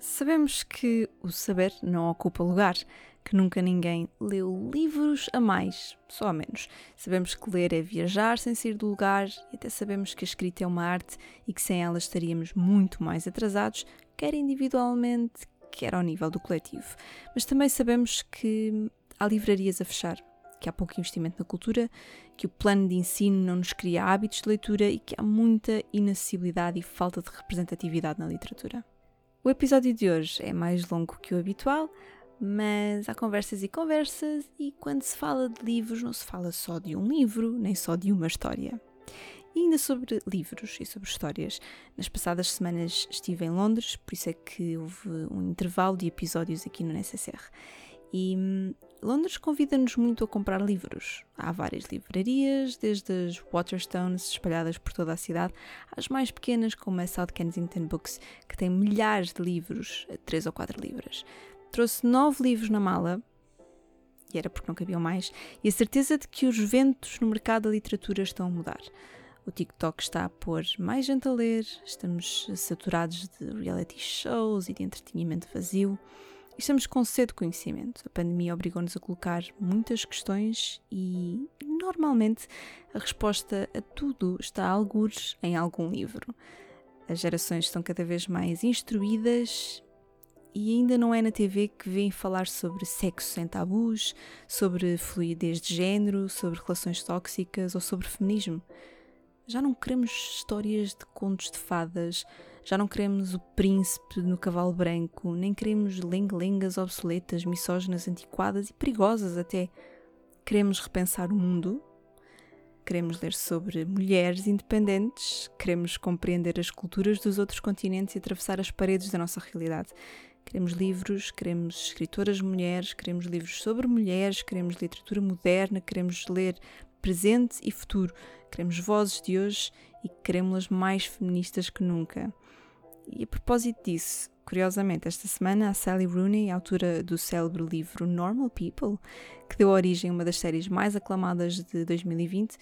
Sabemos que o saber não ocupa lugar, que nunca ninguém leu livros a mais, só a menos. Sabemos que ler é viajar sem sair do lugar e até sabemos que a escrita é uma arte e que sem ela estaríamos muito mais atrasados, quer individualmente, quer ao nível do coletivo. Mas também sabemos que há livrarias a fechar, que há pouco investimento na cultura, que o plano de ensino não nos cria hábitos de leitura e que há muita inacessibilidade e falta de representatividade na literatura. O episódio de hoje é mais longo que o habitual, mas há conversas e conversas, e quando se fala de livros, não se fala só de um livro, nem só de uma história. E ainda sobre livros e sobre histórias. Nas passadas semanas estive em Londres, por isso é que houve um intervalo de episódios aqui no NSSR. E hum, Londres convida-nos muito a comprar livros. Há várias livrarias, desde as Waterstones espalhadas por toda a cidade, às mais pequenas, como a South Kensington Books, que tem milhares de livros, a 3 ou 4 libras. Trouxe nove livros na mala, e era porque não cabiam mais, e a certeza de que os ventos no mercado da literatura estão a mudar. O TikTok está a pôr mais gente a ler, estamos saturados de reality shows e de entretenimento vazio. Estamos com sede de conhecimento. A pandemia obrigou-nos a colocar muitas questões e, normalmente, a resposta a tudo está a algures em algum livro. As gerações estão cada vez mais instruídas e ainda não é na TV que vêm falar sobre sexo sem tabus, sobre fluidez de género, sobre relações tóxicas ou sobre feminismo. Já não queremos histórias de contos de fadas, já não queremos o príncipe no cavalo branco, nem queremos lenga-lengas obsoletas, misóginas, antiquadas e perigosas até. Queremos repensar o mundo, queremos ler sobre mulheres independentes, queremos compreender as culturas dos outros continentes e atravessar as paredes da nossa realidade. Queremos livros, queremos escritoras mulheres, queremos livros sobre mulheres, queremos literatura moderna, queremos ler presente e futuro. Queremos vozes de hoje e queremos-las mais feministas que nunca. E a propósito disso, curiosamente, esta semana a Sally Rooney, autora do célebre livro Normal People, que deu origem a uma das séries mais aclamadas de 2020,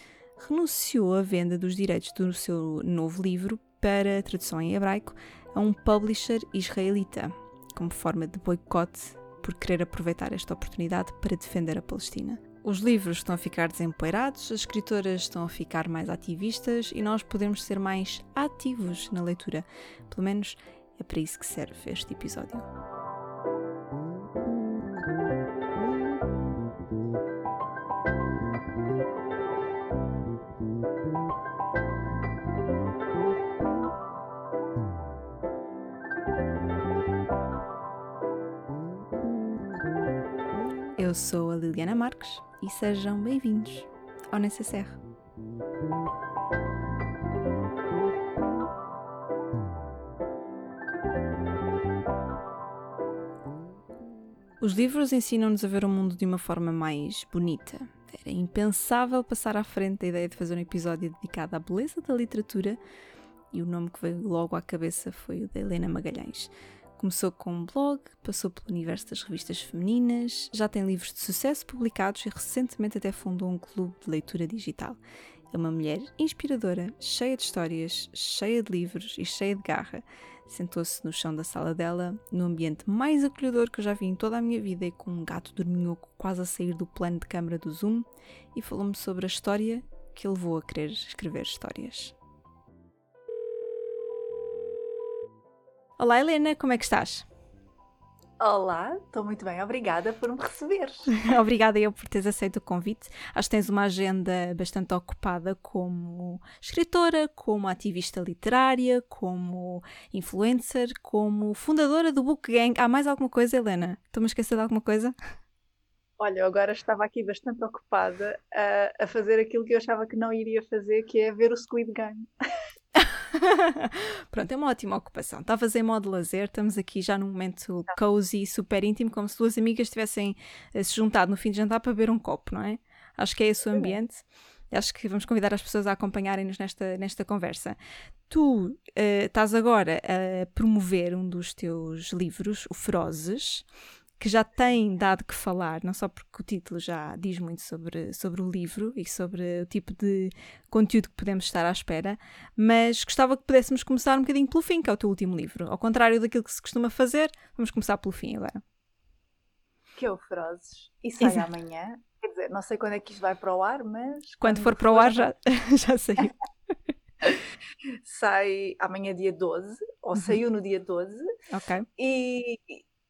renunciou à venda dos direitos do seu novo livro para tradução em hebraico a um publisher israelita, como forma de boicote por querer aproveitar esta oportunidade para defender a Palestina. Os livros estão a ficar desempoeirados, as escritoras estão a ficar mais ativistas e nós podemos ser mais ativos na leitura. Pelo menos é para isso que serve este episódio. Eu sou a Liliana Marques e sejam bem-vindos ao NCCR. Os livros ensinam-nos a ver o mundo de uma forma mais bonita. Era impensável passar à frente a ideia de fazer um episódio dedicado à beleza da literatura e o nome que veio logo à cabeça foi o da Helena Magalhães. Começou com um blog, passou pelo universo das revistas femininas, já tem livros de sucesso publicados e recentemente até fundou um clube de leitura digital. É uma mulher inspiradora, cheia de histórias, cheia de livros e cheia de garra. Sentou-se no chão da sala dela, no ambiente mais acolhedor que eu já vi em toda a minha vida e com um gato dorminhoco quase a sair do plano de câmara do Zoom, e falou-me sobre a história que levou a querer escrever histórias. Olá Helena, como é que estás? Olá, estou muito bem, obrigada por me receber. obrigada eu por teres aceito o convite. Acho que tens uma agenda bastante ocupada como escritora, como ativista literária, como influencer, como fundadora do Book Gang. Há mais alguma coisa, Helena? Estou-me a esquecer de alguma coisa? Olha, eu agora estava aqui bastante ocupada a, a fazer aquilo que eu achava que não iria fazer, que é ver o Squid Game. Pronto, é uma ótima ocupação. Estavas em modo lazer, estamos aqui já num momento cozy, super íntimo, como se duas amigas tivessem eh, se juntado no fim de jantar para beber um copo, não é? Acho que é esse o ambiente. Acho que vamos convidar as pessoas a acompanharem-nos nesta, nesta conversa. Tu uh, estás agora a promover um dos teus livros, o Ferozes, que já tem dado que falar, não só porque o título já diz muito sobre, sobre o livro e sobre o tipo de conteúdo que podemos estar à espera, mas gostava que pudéssemos começar um bocadinho pelo fim, que é o teu último livro. Ao contrário daquilo que se costuma fazer, vamos começar pelo fim agora. Que é o Ferozes. E sai Exato. amanhã. Quer dizer, não sei quando é que isto vai para o ar, mas. Quando, quando for para o ar, já, já saiu. sai amanhã, dia 12, ou uhum. saiu no dia 12. Ok. E,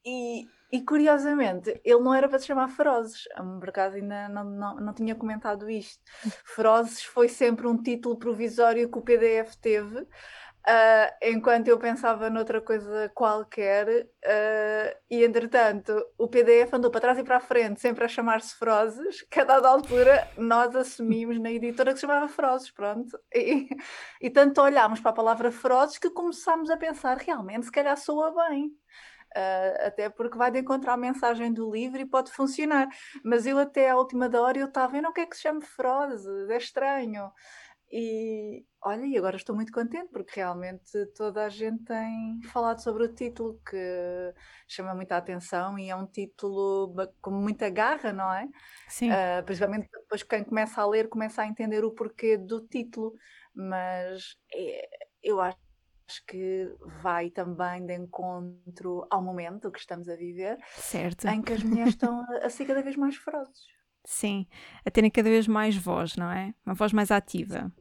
e, e curiosamente, ele não era para se chamar Ferozes. Por acaso ainda não, não, não tinha comentado isto. Ferozes foi sempre um título provisório que o PDF teve, uh, enquanto eu pensava noutra coisa qualquer. Uh, e entretanto, o PDF andou para trás e para a frente, sempre a chamar-se Ferozes, que a dada altura nós assumimos na editora que se chamava Ferozes. Pronto. E, e tanto olhámos para a palavra Ferozes que começámos a pensar realmente, se calhar soa bem. Uh, até porque vai de encontrar a mensagem do livro e pode funcionar. Mas eu até à última da hora eu estava, eu não quero que se chame Ferozes, é estranho. E olha, e agora estou muito contente porque realmente toda a gente tem falado sobre o título que chama muita atenção e é um título com muita garra, não é? Sim. Uh, principalmente depois quem começa a ler começa a entender o porquê do título, mas é, eu acho acho que vai também de encontro ao momento que estamos a viver, certo. em que as mulheres estão a ser cada vez mais ferozes. Sim, a terem cada vez mais voz, não é? Uma voz mais ativa.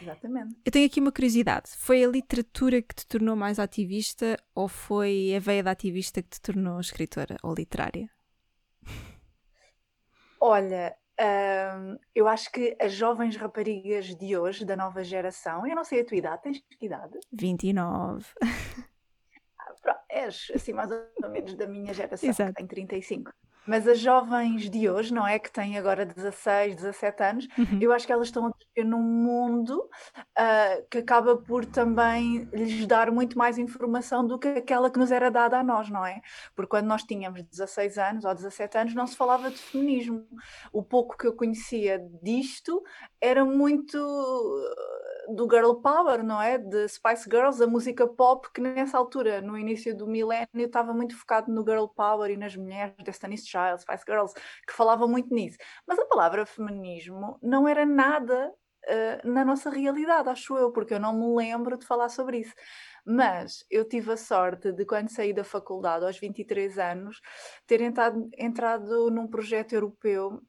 Exatamente. Eu tenho aqui uma curiosidade. Foi a literatura que te tornou mais ativista ou foi a veia da ativista que te tornou escritora ou literária? Olha, eu acho que as jovens raparigas de hoje, da nova geração, eu não sei a tua idade, tens que idade? 29. Ah, és assim mais ou menos da minha geração, Exato. que tem 35. Mas as jovens de hoje, não é? Que têm agora 16, 17 anos, uhum. eu acho que elas estão a num mundo uh, que acaba por também lhes dar muito mais informação do que aquela que nos era dada a nós, não é? Porque quando nós tínhamos 16 anos ou 17 anos, não se falava de feminismo. O pouco que eu conhecia disto era muito do girl power, não é? De Spice Girls, a música pop, que nessa altura, no início do milénio, estava muito focado no girl power e nas mulheres, Destiny's Child, Spice Girls, que falavam muito nisso. Mas a palavra feminismo não era nada uh, na nossa realidade, acho eu, porque eu não me lembro de falar sobre isso. Mas eu tive a sorte de, quando saí da faculdade, aos 23 anos, ter entrado, entrado num projeto europeu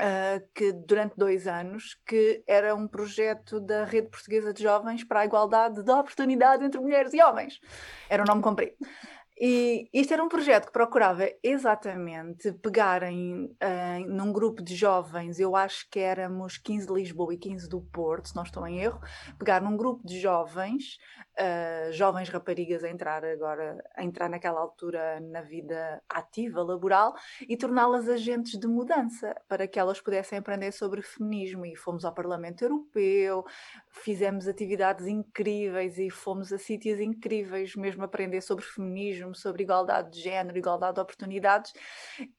Uh, que durante dois anos, que era um projeto da Rede Portuguesa de Jovens para a Igualdade de Oportunidade entre Mulheres e Homens. Era o nome comprido. E isto era um projeto que procurava exatamente pegar em, uh, num grupo de jovens, eu acho que éramos 15 de Lisboa e 15 do Porto, se não estou em erro, pegar num grupo de jovens, uh, jovens raparigas a entrar agora, a entrar naquela altura na vida ativa, laboral, e torná-las agentes de mudança, para que elas pudessem aprender sobre feminismo. E fomos ao Parlamento Europeu, fizemos atividades incríveis e fomos a sítios incríveis, mesmo aprender sobre feminismo sobre igualdade de género, igualdade de oportunidades,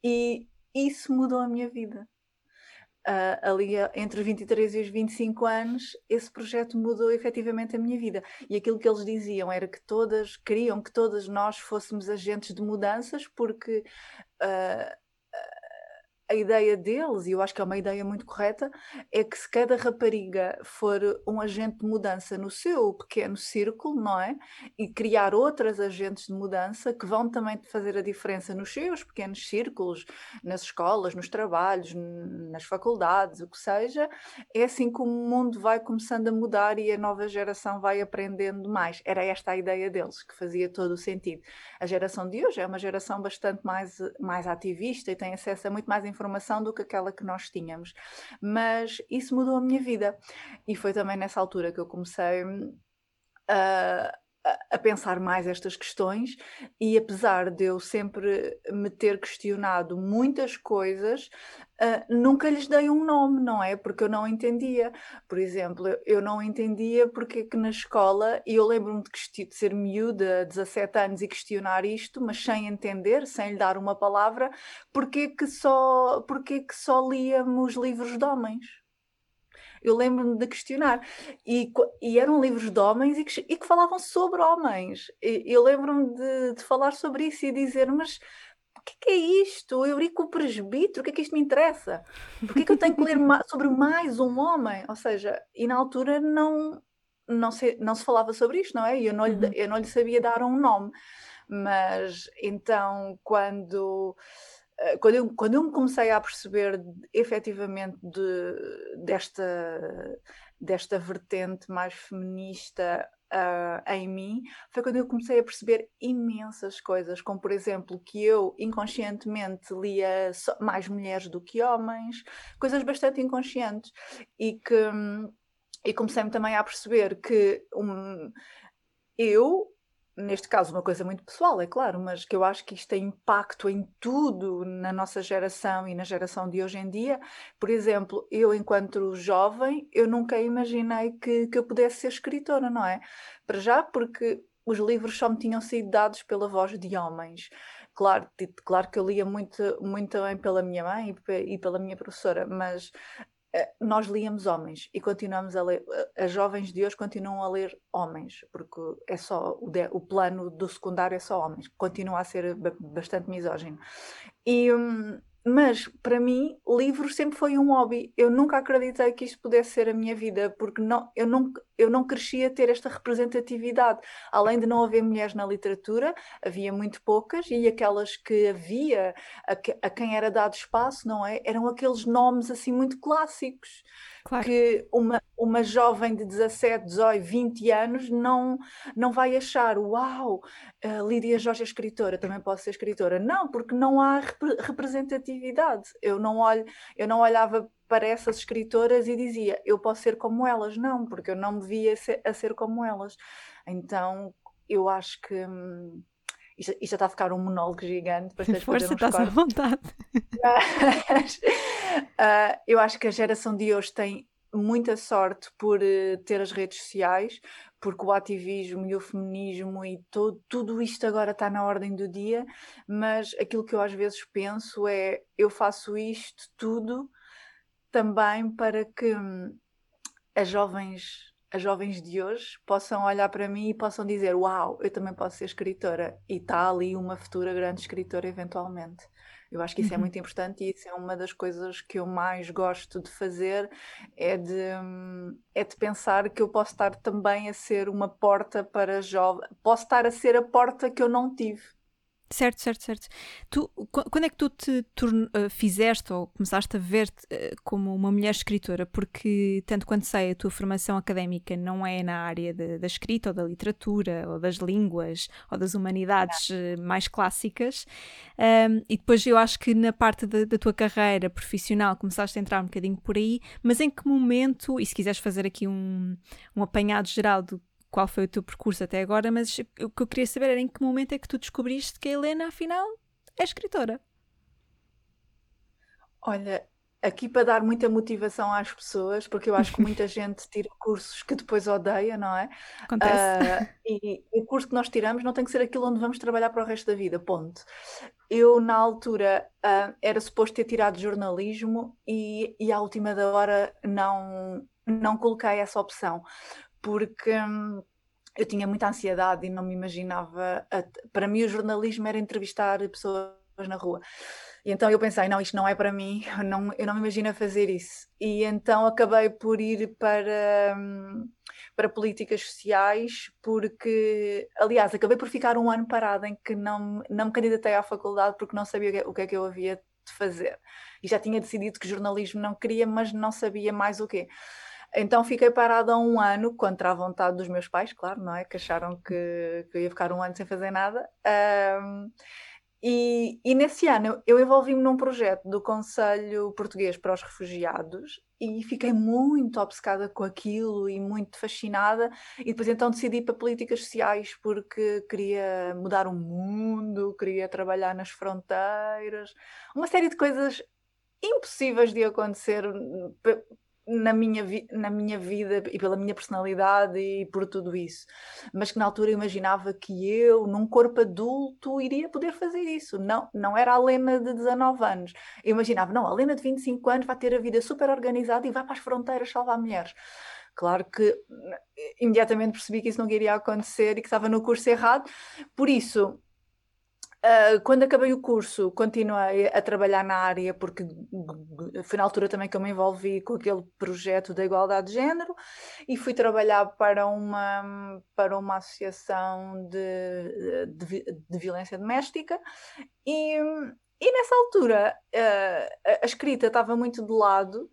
e isso mudou a minha vida. Uh, ali entre os 23 e os 25 anos, esse projeto mudou efetivamente a minha vida. E aquilo que eles diziam era que todas, queriam que todas nós fôssemos agentes de mudanças, porque uh, a ideia deles, e eu acho que é uma ideia muito correta, é que se cada rapariga for um agente de mudança no seu pequeno círculo, não é? E criar outras agentes de mudança que vão também fazer a diferença nos seus pequenos círculos, nas escolas, nos trabalhos, nas faculdades, o que seja, é assim que o mundo vai começando a mudar e a nova geração vai aprendendo mais. Era esta a ideia deles, que fazia todo o sentido. A geração de hoje é uma geração bastante mais, mais ativista e tem acesso a muito mais informação informação do que aquela que nós tínhamos. Mas isso mudou a minha vida. E foi também nessa altura que eu comecei a, a pensar mais estas questões e apesar de eu sempre me ter questionado muitas coisas, uh, nunca lhes dei um nome, não é? Porque eu não entendia. Por exemplo, eu não entendia porque é que na escola, e eu lembro-me de, de ser miúda, 17 anos, e questionar isto, mas sem entender, sem lhe dar uma palavra, porque é que só, porque é que só líamos livros de homens? Eu lembro-me de questionar. E, e, eram livros de homens e que, e que falavam sobre homens. E, eu lembro-me de, de, falar sobre isso e dizer, mas o que é, que é isto? Eurico presbítero, o que é que isto me interessa? Por que é que eu tenho que ler sobre mais um homem? Ou seja, e na altura não, não, se, não se falava sobre isto, não é? E eu não, lhe, uhum. eu não lhe sabia dar um nome. Mas então, quando quando eu, quando eu me comecei a perceber efetivamente de, desta, desta vertente mais feminista uh, em mim, foi quando eu comecei a perceber imensas coisas, como por exemplo que eu inconscientemente lia mais mulheres do que homens, coisas bastante inconscientes, e que e comecei-me também a perceber que um, eu neste caso, uma coisa muito pessoal, é claro, mas que eu acho que isto tem impacto em tudo na nossa geração e na geração de hoje em dia. Por exemplo, eu, enquanto jovem, eu nunca imaginei que, que eu pudesse ser escritora, não é? Para já, porque os livros só me tinham sido dados pela voz de homens. Claro, claro que eu lia muito, muito bem pela minha mãe e pela minha professora, mas nós líamos homens e continuamos a ler, eh, as jovens de hoje continuam a ler homens, porque é só o, de, o plano do secundário é só homens, continua a ser bastante misógino. E, hum, mas para mim, livros sempre foi um hobby. Eu nunca acreditei que isto pudesse ser a minha vida, porque não, eu, não, eu não crescia a ter esta representatividade. Além de não haver mulheres na literatura, havia muito poucas, e aquelas que havia, a, a quem era dado espaço, não é? Eram aqueles nomes assim muito clássicos. Claro. que uma, uma jovem de 17, 18, 20 anos não, não vai achar, uau, uh, Lídia Jorge é escritora, também posso ser escritora. Não, porque não há rep representatividade. Eu não, olho, eu não olhava para essas escritoras e dizia, eu posso ser como elas. Não, porque eu não me via ser, a ser como elas. Então, eu acho que... Hum, isto, isto já está a ficar um monólogo gigante. Força, estás à vontade. Mas, uh, eu acho que a geração de hoje tem muita sorte por uh, ter as redes sociais, porque o ativismo e o feminismo e todo, tudo isto agora está na ordem do dia, mas aquilo que eu às vezes penso é eu faço isto tudo também para que hum, as jovens as jovens de hoje possam olhar para mim e possam dizer: Uau, eu também posso ser escritora. E está ali uma futura grande escritora, eventualmente. Eu acho que isso é uhum. é muito importante e isso é uma das coisas que eu mais gosto de fazer, é de, é de pensar que eu posso estar também a ser uma porta para jovens, posso estar a ser a porta que eu não tive. Certo, certo, certo. Tu, quando é que tu te torn, uh, fizeste ou começaste a ver-te uh, como uma mulher escritora? Porque, tanto quanto sei, a tua formação académica não é na área de, da escrita ou da literatura ou das línguas ou das humanidades uh, mais clássicas. Um, e depois eu acho que na parte da, da tua carreira profissional começaste a entrar um bocadinho por aí, mas em que momento, e se quiseres fazer aqui um, um apanhado geral do qual foi o teu percurso até agora, mas o que eu queria saber era em que momento é que tu descobriste que a Helena, afinal, é escritora. Olha, aqui para dar muita motivação às pessoas, porque eu acho que muita gente tira cursos que depois odeia, não é? Acontece. Uh, e, e o curso que nós tiramos não tem que ser aquilo onde vamos trabalhar para o resto da vida, ponto. Eu, na altura, uh, era suposto ter tirado jornalismo e, e à última da hora não, não coloquei essa opção, porque hum, eu tinha muita ansiedade e não me imaginava. A, para mim, o jornalismo era entrevistar pessoas na rua. E então eu pensei, não, isto não é para mim, eu não, eu não me imagino fazer isso. E então acabei por ir para, hum, para políticas sociais, porque, aliás, acabei por ficar um ano parada em que não, não me candidatei à faculdade porque não sabia o que é que eu havia de fazer. E já tinha decidido que jornalismo não queria, mas não sabia mais o quê. Então fiquei parada um ano, contra a vontade dos meus pais, claro, não é? Que acharam que, que eu ia ficar um ano sem fazer nada. Um, e, e, nesse ano eu envolvi-me num projeto do Conselho Português para os Refugiados e fiquei muito obcecada com aquilo e muito fascinada. E depois então decidi para políticas sociais porque queria mudar o mundo, queria trabalhar nas fronteiras, uma série de coisas impossíveis de acontecer na minha, na minha vida e pela minha personalidade e por tudo isso. Mas que na altura eu imaginava que eu, num corpo adulto, iria poder fazer isso. Não, não era a Lena de 19 anos. Eu imaginava, não, a Lena de 25 anos vai ter a vida super organizada e vai para as fronteiras salvar mulheres. Claro que imediatamente percebi que isso não iria acontecer e que estava no curso errado. Por isso, Uh, quando acabei o curso, continuei a trabalhar na área, porque foi na altura também que eu me envolvi com aquele projeto da igualdade de género e fui trabalhar para uma, para uma associação de, de, de violência doméstica. E, e nessa altura uh, a escrita estava muito de lado,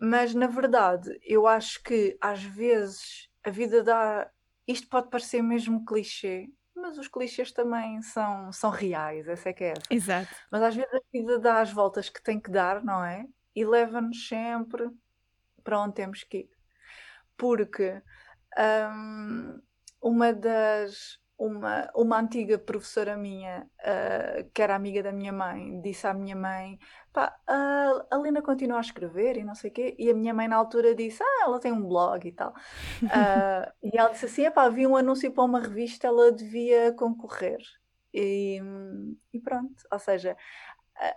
mas na verdade eu acho que às vezes a vida dá. Isto pode parecer mesmo clichê, mas os clichês também são, são reais, essa é que é essa. Exato. Mas às vezes a vida dá as voltas que tem que dar, não é? E leva-nos sempre para onde temos que ir. Porque um, uma das uma, uma antiga professora minha, uh, que era amiga da minha mãe, disse à minha mãe: pá, a Lina continua a escrever e não sei o quê. E a minha mãe, na altura, disse: ah, ela tem um blog e tal. Uh, e ela disse assim: pá, havia um anúncio para uma revista, ela devia concorrer. E, e pronto, ou seja,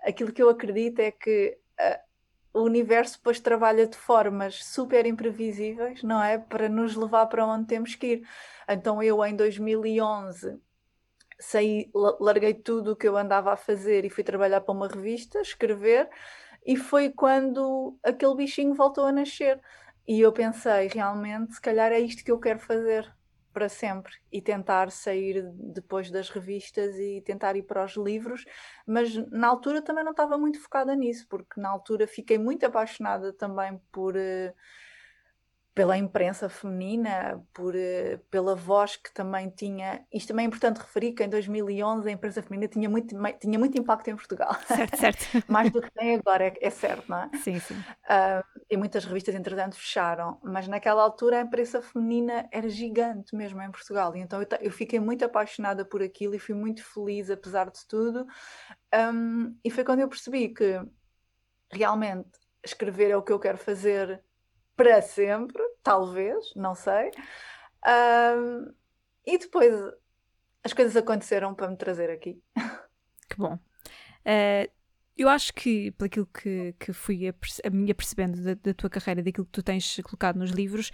aquilo que eu acredito é que o universo depois trabalha de formas super imprevisíveis, não é? Para nos levar para onde temos que ir. Então eu em 2011 saí, larguei tudo o que eu andava a fazer e fui trabalhar para uma revista, escrever, e foi quando aquele bichinho voltou a nascer. E eu pensei, realmente, se calhar é isto que eu quero fazer para sempre e tentar sair depois das revistas e tentar ir para os livros, mas na altura também não estava muito focada nisso, porque na altura fiquei muito apaixonada também por. Uh, pela imprensa feminina, por, uh, pela voz que também tinha. Isto também é importante referir que em 2011 a imprensa feminina tinha muito, tinha muito impacto em Portugal. Certo, certo. Mais do que tem agora, é, é, certo, não é? Sim, sim. Uh, e muitas revistas, entretanto, fecharam, mas naquela altura a imprensa feminina era gigante mesmo em Portugal, e então eu, eu fiquei muito apaixonada por aquilo e fui muito feliz, apesar de tudo. Um, e foi quando eu percebi que realmente escrever é o que eu quero fazer para sempre, talvez, não sei. Um, e depois as coisas aconteceram para me trazer aqui. Que bom. Uh, eu acho que, pelo aquilo que, que fui a, a minha percebendo da, da, tua carreira, daquilo que tu tens colocado nos livros,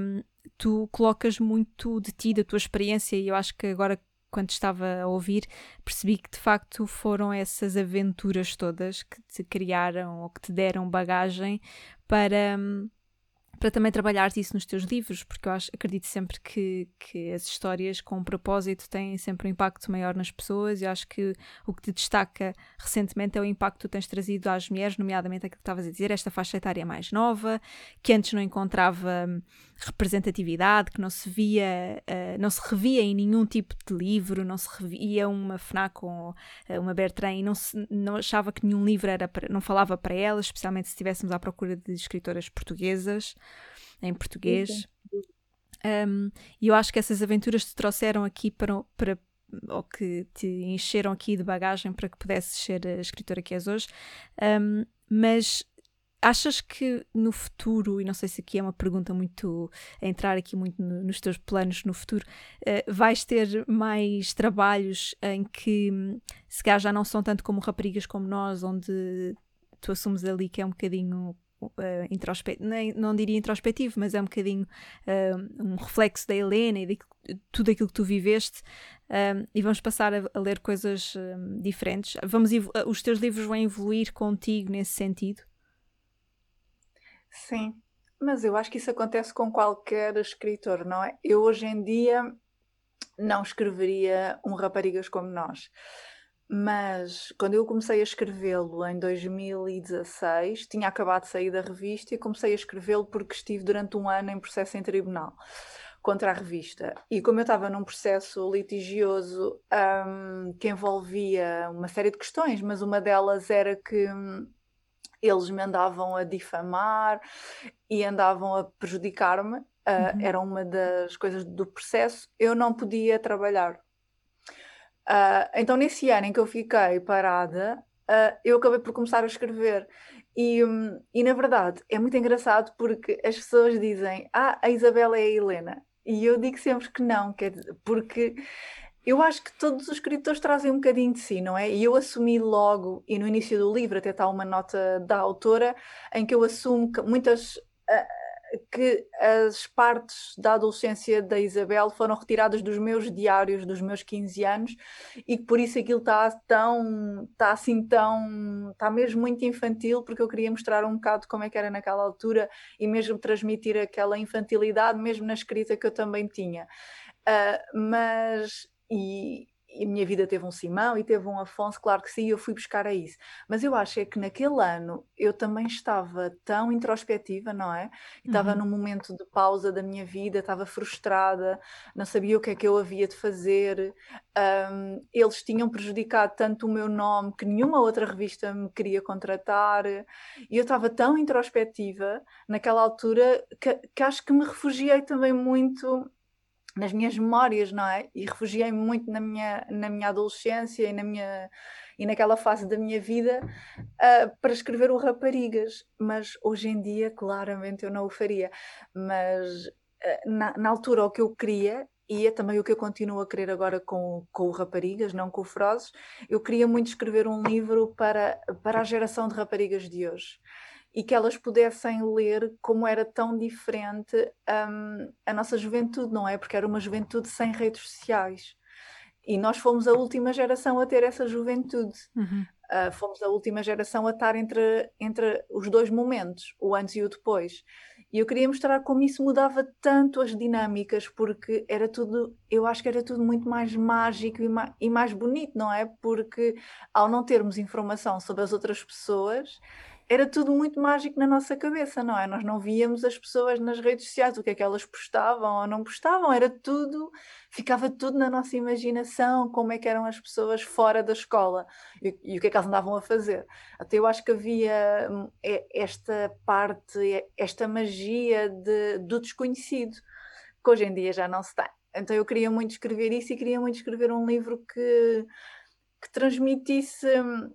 um, tu colocas muito de ti, da tua experiência, e eu acho que agora, quando estava a ouvir, percebi que de facto foram essas aventuras todas que te criaram ou que te deram bagagem para. Para também trabalhar isso nos teus livros, porque eu acho, acredito sempre que, que as histórias com um propósito têm sempre um impacto maior nas pessoas e acho que o que te destaca recentemente é o impacto que tu tens trazido às mulheres, nomeadamente aquilo que estavas a dizer, esta faixa etária mais nova, que antes não encontrava representatividade, que não se via, uh, não se revia em nenhum tipo de livro, não se revia uma FNAC ou uh, uma Bertrand e não, se, não achava que nenhum livro era para, não falava para elas, especialmente se estivéssemos à procura de escritoras portuguesas em português. Um, e eu acho que essas aventuras te trouxeram aqui para, para ou que te encheram aqui de bagagem para que pudesses ser a escritora que és hoje. Um, mas achas que no futuro, e não sei se aqui é uma pergunta muito a entrar aqui muito no, nos teus planos no futuro, uh, vais ter mais trabalhos em que se calhar já não são tanto como raparigas como nós, onde tu assumes ali que é um bocadinho uh, introspectivo, nem, não diria introspectivo, mas é um bocadinho uh, um reflexo da Helena e de tudo aquilo que tu viveste. Uh, e vamos passar a, a ler coisas diferentes. Vamos os teus livros vão evoluir contigo nesse sentido? Sim, mas eu acho que isso acontece com qualquer escritor, não é? Eu hoje em dia não escreveria um Raparigas como nós. Mas quando eu comecei a escrevê-lo em 2016, tinha acabado de sair da revista e comecei a escrevê-lo porque estive durante um ano em processo em tribunal contra a revista. E como eu estava num processo litigioso um, que envolvia uma série de questões, mas uma delas era que um, eles me andavam a difamar e andavam a prejudicar-me, uh, uhum. era uma das coisas do processo, eu não podia trabalhar Uh, então, nesse ano em que eu fiquei parada, uh, eu acabei por começar a escrever. E, um, e, na verdade, é muito engraçado porque as pessoas dizem: Ah, a Isabela é a Helena. E eu digo sempre que não, quer dizer, porque eu acho que todos os escritores trazem um bocadinho de si, não é? E eu assumi logo, e no início do livro até está uma nota da autora, em que eu assumo que muitas. Que as partes da adolescência da Isabel foram retiradas dos meus diários dos meus 15 anos e que por isso aquilo está tão, está assim tão, está mesmo muito infantil porque eu queria mostrar um bocado como é que era naquela altura e mesmo transmitir aquela infantilidade mesmo na escrita que eu também tinha. Uh, mas, e, e a minha vida teve um Simão e teve um Afonso, claro que sim, eu fui buscar a isso. Mas eu acho é que naquele ano eu também estava tão introspectiva, não é? Estava uhum. num momento de pausa da minha vida, estava frustrada, não sabia o que é que eu havia de fazer. Um, eles tinham prejudicado tanto o meu nome que nenhuma outra revista me queria contratar. E eu estava tão introspectiva naquela altura que, que acho que me refugiei também muito nas minhas memórias, não é? E refugiei-me muito na minha, na minha adolescência e, na minha, e naquela fase da minha vida uh, para escrever o Raparigas. Mas hoje em dia, claramente, eu não o faria. Mas uh, na, na, altura, o que eu queria, e é também o que eu continuo a querer agora com, com o Raparigas, não com o Frozes, eu queria muito escrever um livro para, para a geração de raparigas de hoje e que elas pudessem ler como era tão diferente um, a nossa juventude, não é? Porque era uma juventude sem redes sociais. E nós fomos a última geração a ter essa juventude. Uhum. Uh, fomos a última geração a estar entre, entre os dois momentos, o antes e o depois. E eu queria mostrar como isso mudava tanto as dinâmicas, porque era tudo, eu acho que era tudo muito mais mágico e mais, e mais bonito, não é? Porque ao não termos informação sobre as outras pessoas, era tudo muito mágico na nossa cabeça, não é? Nós não víamos as pessoas nas redes sociais, o que é que elas postavam ou não postavam, era tudo, ficava tudo na nossa imaginação, como é que eram as pessoas fora da escola e, e o que é que elas andavam a fazer. Até eu acho que havia hum, esta parte, esta magia de, do desconhecido, que hoje em dia já não se tem. Então eu queria muito escrever isso e queria muito escrever um livro que, que transmitisse hum,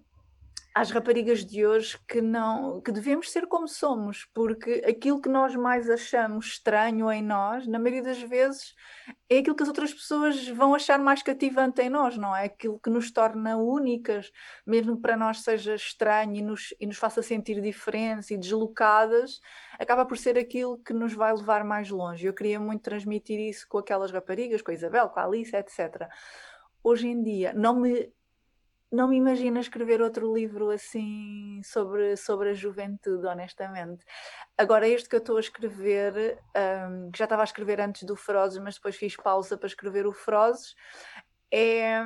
às raparigas de hoje que não que devemos ser como somos, porque aquilo que nós mais achamos estranho em nós, na maioria das vezes, é aquilo que as outras pessoas vão achar mais cativante em nós, não é? Aquilo que nos torna únicas, mesmo que para nós seja estranho e nos, e nos faça sentir diferentes e deslocadas, acaba por ser aquilo que nos vai levar mais longe. Eu queria muito transmitir isso com aquelas raparigas, com a Isabel, com a Alice, etc. Hoje em dia, não me não me imagino escrever outro livro assim sobre, sobre a juventude, honestamente. Agora, este que eu estou a escrever, um, que já estava a escrever antes do Ferozes, mas depois fiz pausa para escrever o Ferozes, é,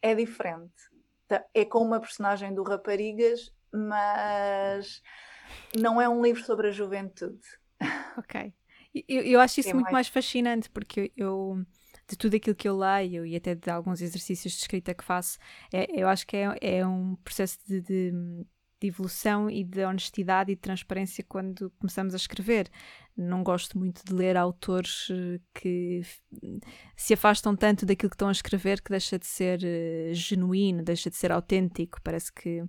é diferente. Tá, é com uma personagem do Raparigas, mas não é um livro sobre a juventude. Ok. Eu, eu acho isso é muito mais... mais fascinante, porque eu de tudo aquilo que eu leio e até de alguns exercícios de escrita que faço, é, eu acho que é, é um processo de, de, de, evolução e de honestidade e de transparência quando começamos a escrever. Não gosto muito de ler autores eh, que se afastam tanto daquilo que estão a escrever que deixa de ser uh, genuíno, deixa de ser autêntico. Parece que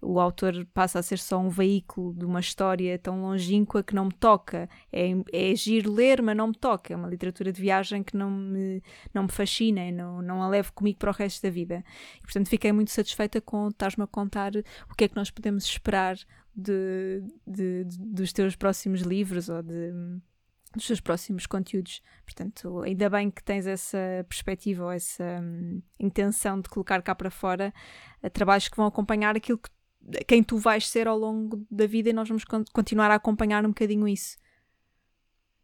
o autor passa a ser só um veículo de uma história tão longínqua que não me toca. É, é agir ler, mas não me toca. É uma literatura de viagem que não me, não me fascina, não, não a levo comigo para o resto da vida. E, portanto, fiquei muito satisfeita com estás-me a contar o que é que nós podemos esperar de, de, de, dos teus próximos livros ou dos seus próximos conteúdos. Portanto, ainda bem que tens essa perspectiva ou essa hum, intenção de colocar cá para fora uh, trabalhos que vão acompanhar aquilo que quem tu vais ser ao longo da vida e nós vamos continuar a acompanhar um bocadinho isso.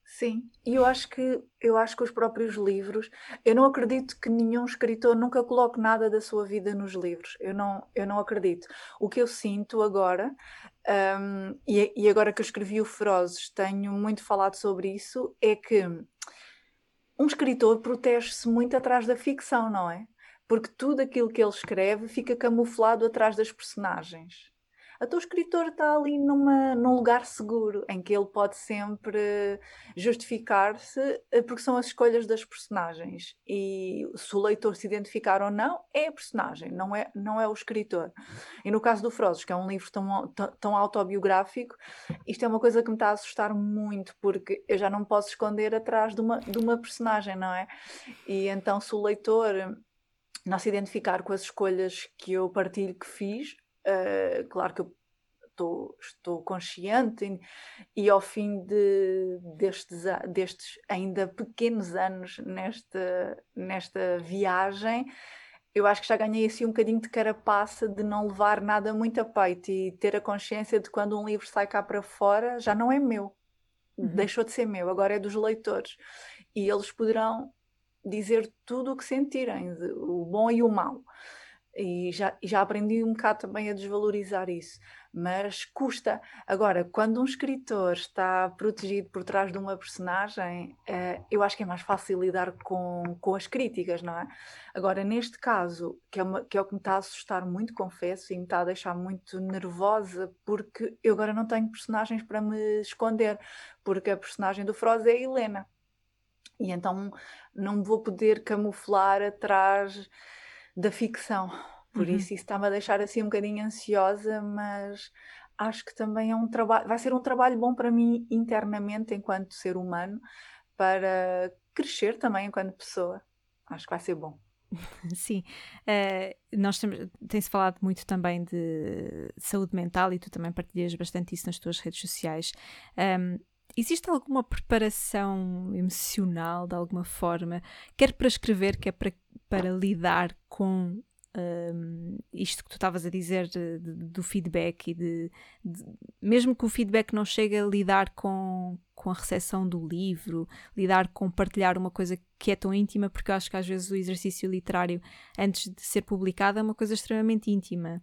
Sim, e eu acho que eu acho que os próprios livros, eu não acredito que nenhum escritor nunca coloque nada da sua vida nos livros. Eu não, eu não acredito. O que eu sinto agora, um, e, e agora que eu escrevi o Ferozes, tenho muito falado sobre isso, é que um escritor protege-se muito atrás da ficção, não é? porque tudo aquilo que ele escreve fica camuflado atrás das personagens. Então o escritor está ali numa, num lugar seguro, em que ele pode sempre justificar-se, eh, porque são as escolhas das personagens. E se o leitor se identificar ou não, é a personagem, não é, não é o escritor. E no caso do Frozes, que é um livro tão, tão autobiográfico, isto é uma coisa que me está a assustar muito, porque eu já não posso esconder atrás de uma, de uma personagem, não é? E então se o leitor não se identificar com as escolhas que eu partilho que fiz, uh, claro que eu estou, estou consciente e, ao fim de, destes, destes ainda pequenos anos nesta, nesta viagem, eu acho que já ganhei assim um bocadinho de carapaça de não levar nada muito a peito e ter a consciência de quando um livro sai cá para fora já não é meu, uhum. deixou de ser meu, agora é dos leitores e eles poderão dizer tudo o que sentirem, o bom e o mau. E já, já aprendi um bocado também a desvalorizar isso, mas custa. Agora, quando um escritor está protegido por trás de uma personagem, eh, eu acho que é mais fácil lidar com, com as críticas, não é? Agora, neste caso, que é, uma, que é o que me está a assustar muito, confesso, e me está a deixar muito nervosa, porque eu agora não tenho personagens para me esconder, porque a personagem do Froz é a Helena. E então não vou poder camuflar atrás da ficção. Por uhum. isso, isso está-me a deixar assim um bocadinho ansiosa, mas acho que também é um trabalho, vai ser um trabalho bom para mim internamente, enquanto ser humano, para crescer também enquanto pessoa. Acho que vai ser bom. Sim, uh, nós tem-se falado muito também de saúde mental e tu também partilhas bastante isso nas tuas redes sociais. Um, existe alguma preparação emocional de alguma forma, quer para escrever, quer para, para lidar com um, isto que tu estavas a dizer de, de, do feedback e de, de, mesmo que o feedback não chegue a lidar com, com a recepção do livro, lidar com partilhar uma coisa que é tão íntima, porque eu acho que às vezes o exercício literário, antes de ser publicado, é uma coisa extremamente íntima.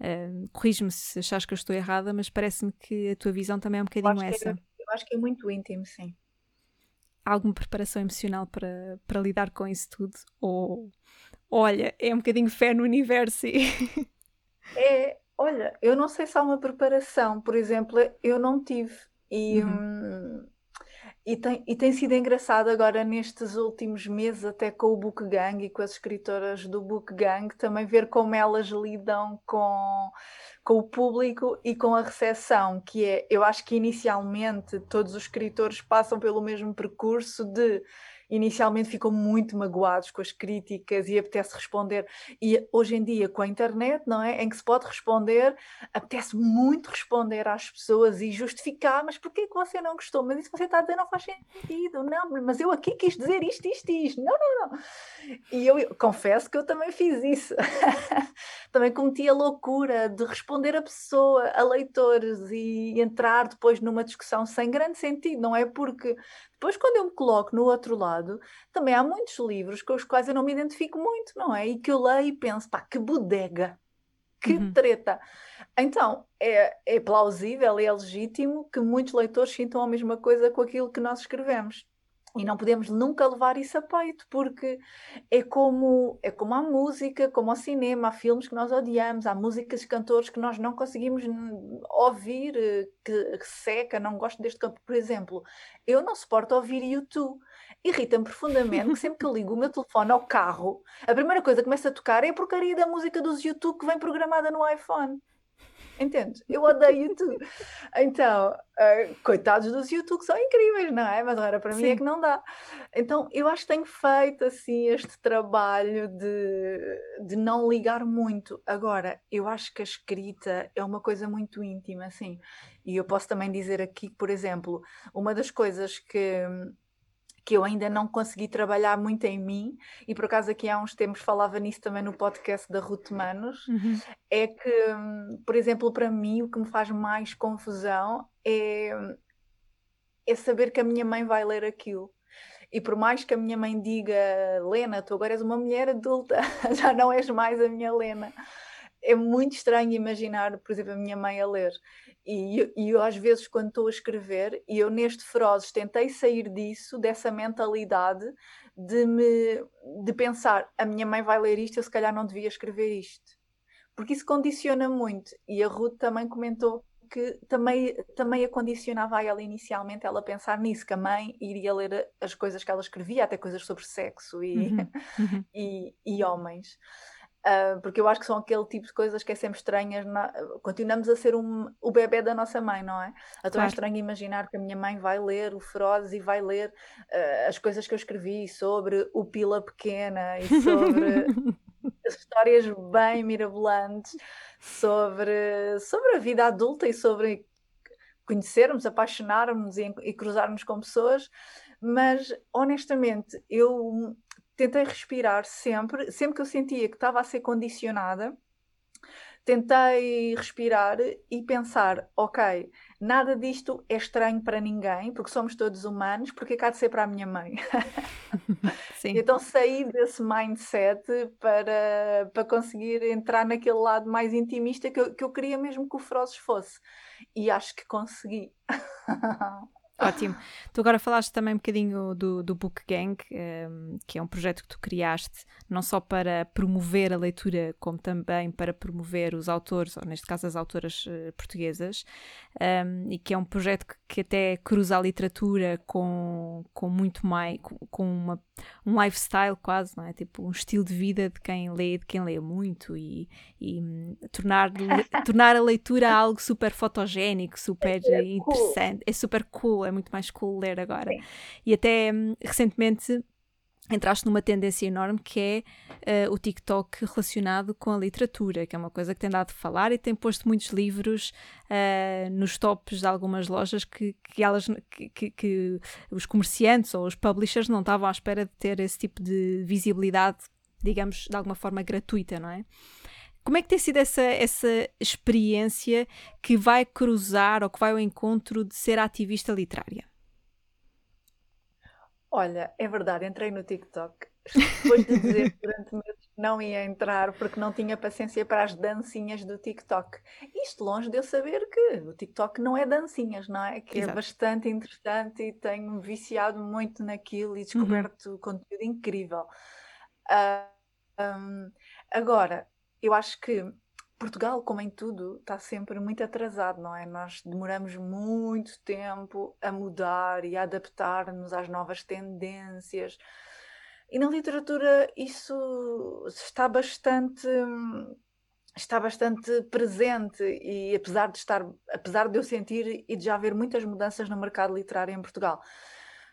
Uh, Corrige-me se achares que eu estou errada, mas parece-me que a tua visão também é um bocadinho essa. É, eu acho que é muito íntimo, sim. Há alguma preparação emocional para, para lidar com isso tudo? Ou olha, é um bocadinho fé no universo e... É, olha, eu não sei se há uma preparação, por exemplo, eu não tive. E, uhum. hum, e, tem, e tem sido engraçado agora nestes últimos meses, até com o Book Gang e com as escritoras do Book Gang, também ver como elas lidam com, com o público e com a recepção, que é, eu acho que inicialmente todos os escritores passam pelo mesmo percurso de inicialmente ficam muito magoados com as críticas e apetece responder. E hoje em dia, com a internet, não é? Em que se pode responder, apetece muito responder às pessoas e justificar, mas porquê que você não gostou? Mas isso que você está a dizer não faz sentido. Não, mas eu aqui quis dizer isto, isto, isto. Não, não, não. E eu, eu confesso que eu também fiz isso. também cometi a loucura de responder a pessoa, a leitores e entrar depois numa discussão sem grande sentido. Não é porque depois, quando eu me coloco no outro lado, também há muitos livros com os quais eu não me identifico muito, não é? E que eu leio e penso, pá, que bodega, que uhum. treta. Então, é, é plausível, é legítimo que muitos leitores sintam a mesma coisa com aquilo que nós escrevemos. E não podemos nunca levar isso a peito, porque é como, é como a música, como ao cinema, há filmes que nós odiamos, há músicas e cantores que nós não conseguimos ouvir, eh, que, que seca, não gosto deste campo. Por exemplo, eu não suporto ouvir YouTube. Irrita-me profundamente que sempre que eu ligo o meu telefone ao carro, a primeira coisa que começa a tocar é a porcaria da música dos YouTube que vem programada no iPhone. Entende? Eu odeio YouTube. Então, uh, coitados dos YouTube são incríveis, não é? Mas agora para Sim. mim é que não dá. Então, eu acho que tenho feito assim este trabalho de, de não ligar muito. Agora, eu acho que a escrita é uma coisa muito íntima, assim. E eu posso também dizer aqui, por exemplo, uma das coisas que que eu ainda não consegui trabalhar muito em mim, e por acaso aqui há uns tempos falava nisso também no podcast da Ruth Manos, uhum. é que, por exemplo, para mim o que me faz mais confusão é, é saber que a minha mãe vai ler aquilo. E por mais que a minha mãe diga, Lena, tu agora és uma mulher adulta, já não és mais a minha Lena. É muito estranho imaginar, por exemplo, a minha mãe a ler. E, e eu, às vezes, quando estou a escrever, e eu neste Ferozes tentei sair disso, dessa mentalidade de me de pensar, a minha mãe vai ler isto, eu se calhar não devia escrever isto. Porque isso condiciona muito. E a Ruth também comentou que também, também a condicionava a ela inicialmente ela pensar nisso, que a mãe iria ler as coisas que ela escrevia, até coisas sobre sexo e, uhum. Uhum. e, e homens. Uh, porque eu acho que são aquele tipo de coisas que é sempre estranhas. Na... Continuamos a ser um, o bebê da nossa mãe, não é? Então é claro. é estranho imaginar que a minha mãe vai ler o Feroz e vai ler uh, as coisas que eu escrevi sobre o Pila Pequena e sobre histórias bem mirabolantes sobre, sobre a vida adulta e sobre conhecermos, apaixonarmos e, e cruzarmos com pessoas, mas honestamente eu tentei respirar sempre, sempre que eu sentia que estava a ser condicionada, tentei respirar e pensar, ok, nada disto é estranho para ninguém, porque somos todos humanos, porque cá de ser para a minha mãe. Então saí desse mindset para, para conseguir entrar naquele lado mais intimista que eu, que eu queria mesmo que o Frozes fosse. E acho que consegui. Ótimo. Tu agora falaste também um bocadinho do, do Book Gang, um, ehm, que é um projeto que tu criaste não só para promover a leitura, como também para promover os autores, ou neste caso as autoras uh, portuguesas, um, ehm, e que é um projeto que, que, até cruza a literatura com, com muito mais, com, com uma, um lifestyle quase, não é? Tipo um estilo de vida de quem lê, de quem lê muito e, e um, tornar, tornar a leitura algo super fotogénico, super é interessante, é super cool, é muito mais cool ler agora. Sim. E até hum, recentemente entraste numa tendência enorme que é uh, o TikTok relacionado com a literatura, que é uma coisa que tem dado a falar e tem posto muitos livros uh, nos tops de algumas lojas que, que, elas, que, que, que, os comerciantes ou os publishers não estavam à espera de ter esse tipo de visibilidade, digamos, de alguma forma gratuita, não é? Como é que tem sido essa, essa experiência que vai cruzar ou que vai ao encontro de ser ativista literária? Olha, é verdade, entrei no TikTok. Depois de dizer que durante meses não ia entrar porque não tinha paciência para as dancinhas do TikTok. Isto longe de eu saber que o TikTok não é dancinhas, não é? Que é Exato. é bastante interessante e tenho viciado muito naquilo e uhum. descoberto uhum. conteúdo incrível. Uh, um, agora, eu acho que Portugal, como em tudo, está sempre muito atrasado, não é? Nós demoramos muito tempo a mudar e a adaptar-nos às novas tendências. E na literatura isso está bastante está bastante presente e apesar de estar apesar de eu sentir e de já haver muitas mudanças no mercado literário em Portugal,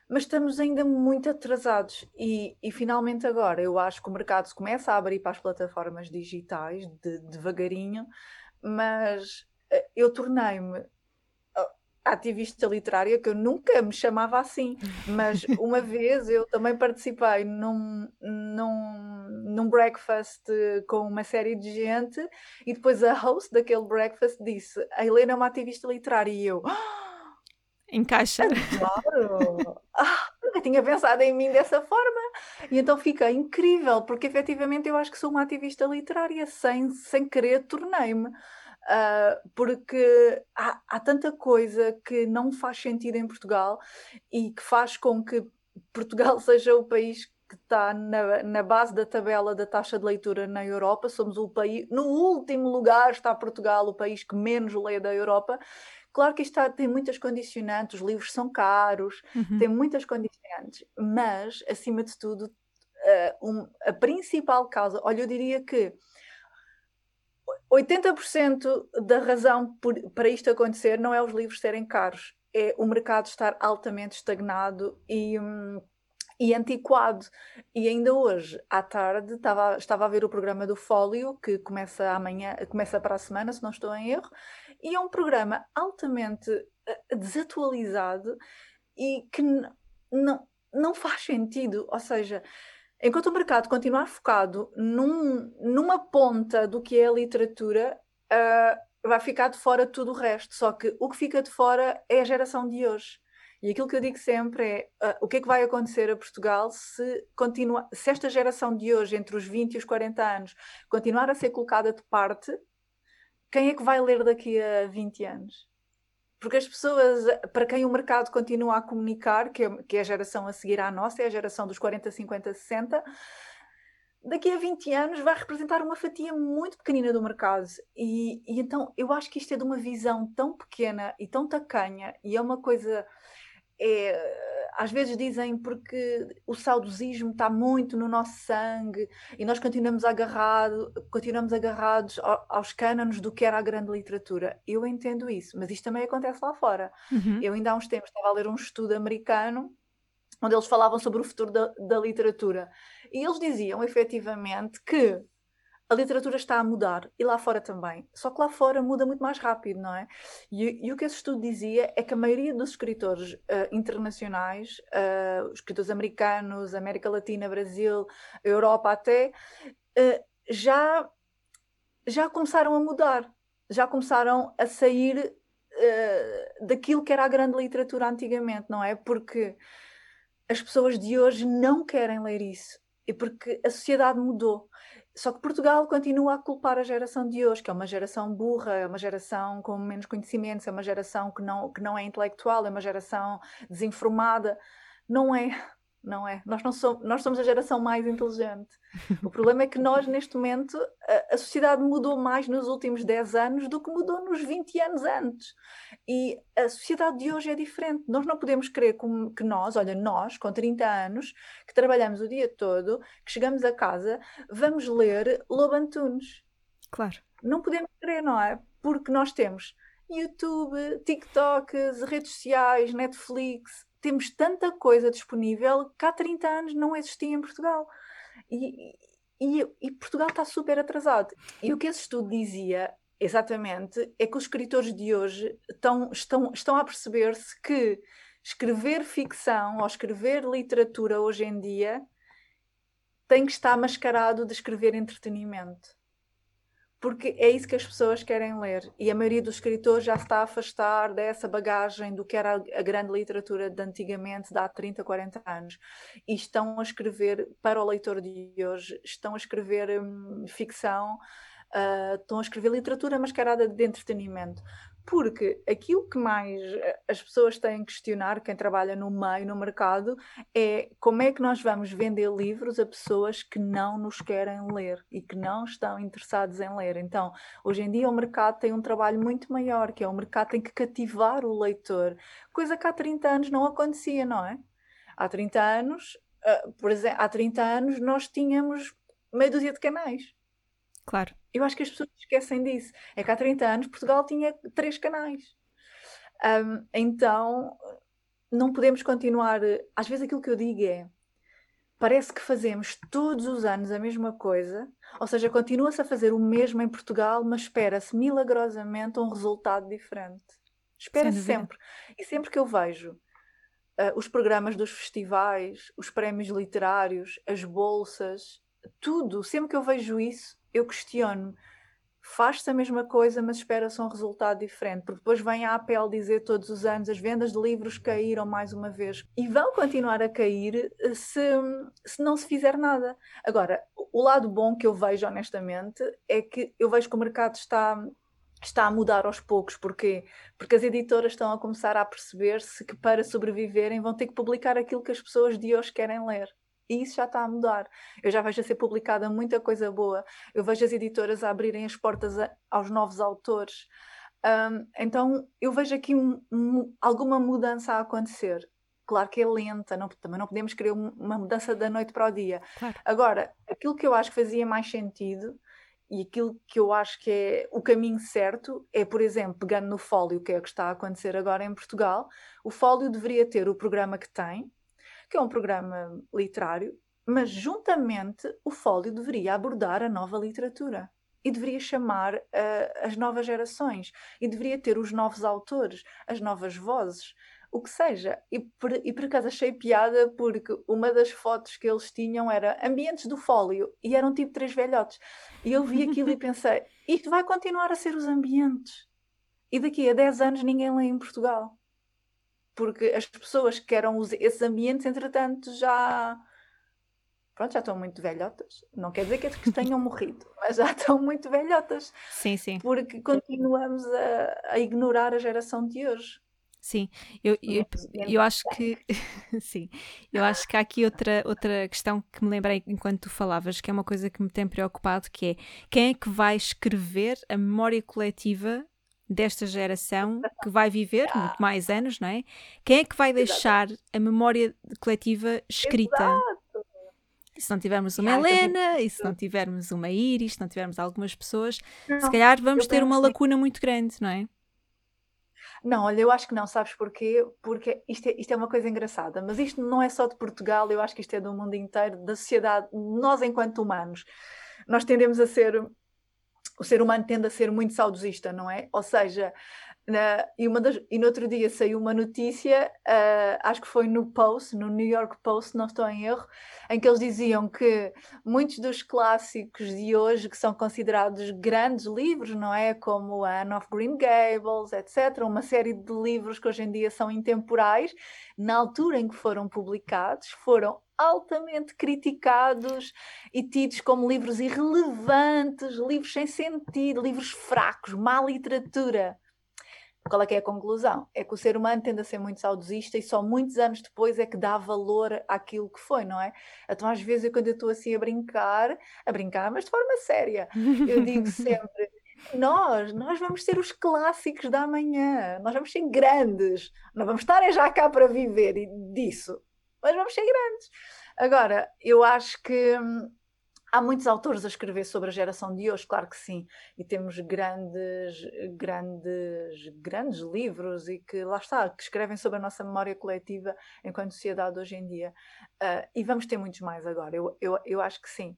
mas estamos ainda muito atrasados. E, e, finalmente agora eu acho que o mercado se começa a abrir para as plataformas digitais de, devagarinho, mas eh, eu tornei-me ativista literária que eu nunca me chamava assim, mas uma vez eu também participei num, num, num breakfast com uma série de gente e depois a host daquele breakfast disse a Helena é uma ativista literária. E eu... Oh! Encaixa. Claro! Ah, nunca tinha pensado em mim dessa forma. E então fica incrível, porque efetivamente eu acho que sou uma ativista literária, sem, sem querer tornei-me. Uh, porque há, há tanta coisa que não faz sentido em Portugal e que faz com que Portugal seja o país que está na, na, base da tabela da taxa de leitura na Europa. Somos o país, no último lugar está Portugal, o país que menos lê da Europa. Claro que isto tem muitas condicionantes, os livros são caros, uhum. tem muitas condicionantes, mas, acima de tudo, uh, um, a principal causa, olha, eu diria que 80% da razão por, para isto acontecer não é os livros serem caros, é o mercado estar altamente estagnado e. Hum, e antiquado. E ainda hoje, à tarde, estava, estava a ver o programa do Fólio, que começa amanhã, começa para a semana, se não estou em erro, e é um programa altamente uh, desatualizado e que não, não faz sentido. Ou seja, enquanto o mercado continuar focado num, numa ponta do que é a literatura, uh, vai ficar de fora tudo o resto. Só que o que fica de fora é a geração de hoje. E aquilo que eu digo sempre é uh, o que é que vai acontecer a Portugal se, continua, se esta geração de hoje, entre os 20 e os 40 anos, continuar a ser colocada de parte quem é que vai ler daqui a 20 anos? Porque as pessoas, para quem o mercado continua a comunicar, que é, que é a geração a seguir à nossa, é a geração dos 40, 50, 60, daqui a 20 anos vai representar uma fatia muito pequenina do mercado. E, e então eu acho que isto é de uma visão tão pequena e tão tacanha, e é uma coisa. É, às vezes dizem porque o saudosismo está muito no nosso sangue e nós continuamos, agarrado, continuamos agarrados aos cânones do que era a grande literatura. Eu entendo isso, mas isto também acontece lá fora. Uhum. Eu ainda há uns tempos estava a ler um estudo americano onde eles falavam sobre o futuro da, da literatura e eles diziam efetivamente que a literatura está a mudar e lá fora também. Só que lá fora muda muito mais rápido, não é? E, e o que esse estudo dizia é que a maioria dos escritores uh, internacionais, uh, escritores americanos, América Latina, Brasil, Europa até, uh, já, já começaram a mudar, já começaram a sair daquilo que era a grande literatura antigamente, não é? Porque as pessoas de hoje não querem ler isso e porque a sociedade mudou. Só que Portugal continua a culpar a geração de hoje, que é uma geração burra, é uma geração com menos conhecimentos, é uma geração que não, que não é intelectual, é uma geração desinformada. Não é não é? Nós, não somos, nós somos a geração mais inteligente. O problema é que nós, neste momento, a, a, sociedade mudou mais nos últimos 10 anos do que mudou nos 20 anos antes. E a sociedade de hoje é diferente. Nós não podemos crer como, que nós, olha, nós, com 30 anos, que trabalhamos o dia todo, que chegamos a casa, vamos ler Lobo Antunes. Claro. Não podemos crer, não é? Porque nós temos YouTube, TikTok, redes sociais, Netflix, temos tanta coisa disponível que há 30 anos não existia em Portugal. E, e, e, Portugal está super atrasado. E o que esse estudo dizia, exatamente, é que os escritores de hoje estão, estão, estão a perceber-se que escrever ficção ou escrever literatura hoje em dia tem que estar mascarado de escrever entretenimento porque é isso que as pessoas querem ler. E a maioria dos escritores já está a afastar dessa bagagem do que era a grande literatura de antigamente, de há 30, 40 anos, e estão a escrever para o leitor de hoje, estão a escrever hum, ficção, uh, estão a escrever literatura mascarada de entretenimento porque aquilo que mais eh, as pessoas têm que questionar, quem trabalha no meio, no mercado, é como é que nós vamos vender livros a pessoas que não nos querem ler e que não estão interessados em ler. Então, hoje em dia o mercado tem um trabalho muito maior, que é o mercado tem que cativar o leitor, coisa que há 30 anos não acontecia, não é? Há 30 anos, uh, por exemplo, há 30 anos nós tínhamos meia dúzia de canais. Claro. Eu acho que as pessoas esquecem disso. É que há 30 anos Portugal tinha três canais. Um, então não podemos continuar. Às vezes aquilo que eu digo é parece que fazemos todos os anos a mesma coisa, ou seja, continua-se a fazer o mesmo em Portugal, mas espera-se milagrosamente um resultado diferente. Espera-se sempre. E sempre que eu vejo uh, os programas dos festivais, os prémios literários, as bolsas, tudo, sempre que eu vejo isso, eu questiono faz-se a mesma coisa, mas espera-se um resultado diferente, porque depois vem a Apple dizer todos os anos as vendas de livros caíram mais uma vez e vão continuar a cair eh, se, se não se fizer nada. Agora, o lado bom que eu vejo honestamente é que eu vejo que o mercado está está a mudar aos poucos, porque porque as editoras estão a começar a perceber-se que para sobreviverem vão ter que publicar aquilo que as pessoas de hoje querem ler. E isso já está a mudar. Eu já vejo a ser publicada muita coisa boa. Eu vejo as editoras a abrirem as portas a, aos novos autores. Um, então eu vejo aqui um, um, alguma mudança a acontecer. Claro que é lenta, não, também não podemos querer uma mudança da noite para o dia. Claro. Agora, aquilo que eu acho que fazia mais sentido e aquilo que eu acho que é o caminho certo é, por exemplo, pegando no Fólio, que é o que está a acontecer agora em Portugal, o Fólio deveria ter o programa que tem, que é um programa literário, mas juntamente o Fólio deveria abordar a nova literatura e deveria chamar uh, as novas gerações e deveria ter os novos autores, as novas vozes, o que seja. E por, e por acaso achei piada porque uma das fotos que eles tinham era ambientes do Fólio e eram tipo três velhotes. E eu vi aquilo e pensei, isto vai continuar a ser os ambientes. E daqui a 10 anos ninguém lê em Portugal porque as pessoas que eram os, esses ambientes, entretanto, já pronto, já estão muito velhotas. Não quer dizer que, que tenham morrido, mas já estão muito velhotas. Sim, sim. Porque continuamos a, a ignorar a geração de hoje. Sim, eu, eu, eu acho que sim, eu acho que há aqui outra, outra questão que me lembrei enquanto tu falavas, que é uma coisa que me tem preocupado, que é quem é que vai escrever a memória coletiva desta geração que vai viver muito mais anos, não é? Quem é que vai deixar a memória coletiva escrita? Exato. Se não tivermos uma Helena, e se não tivermos uma Iris, se não tivermos algumas pessoas, não, se calhar vamos ter uma lacuna muito grande, não é? Não, olha, eu acho que não, sabes porquê? Porque isto é, isto é uma coisa engraçada, mas isto não é só de Portugal, eu acho que isto é do mundo inteiro, da sociedade, nós enquanto humanos nós tendemos a ser o ser humano tende a ser muito saudosista, não é? Ou seja, na, e, uma das, e no outro dia saiu uma notícia, uh, acho que foi no Post, no New York Post, não estou em erro, em que eles diziam que muitos dos clássicos de hoje, que são considerados grandes livros, não é? Como Anne of Green Gables, etc., uma série de livros que hoje em dia são intemporais, na altura em que foram publicados, foram altamente criticados e tidos como livros irrelevantes, livros sem sentido, livros fracos, má literatura. Qual é que é a conclusão? É que o ser humano tende a ser muito saudosista e só muitos anos depois é que dá valor àquilo que foi, não é? Então, às vezes, eu, quando eu estou assim a brincar, a brincar, mas de forma séria, eu digo sempre: nós, nós vamos ser os clássicos da manhã, nós vamos ser grandes, não vamos estar é já cá para viver disso, mas vamos ser grandes. Agora, eu acho que hum, Há muitos autores a escrever sobre a geração de hoje, claro que sim, e temos grandes, grandes, grandes livros e que lá está, que escrevem sobre a nossa memória coletiva enquanto sociedade hoje em dia. Uh, e vamos ter muitos mais agora, eu, eu, eu acho que sim.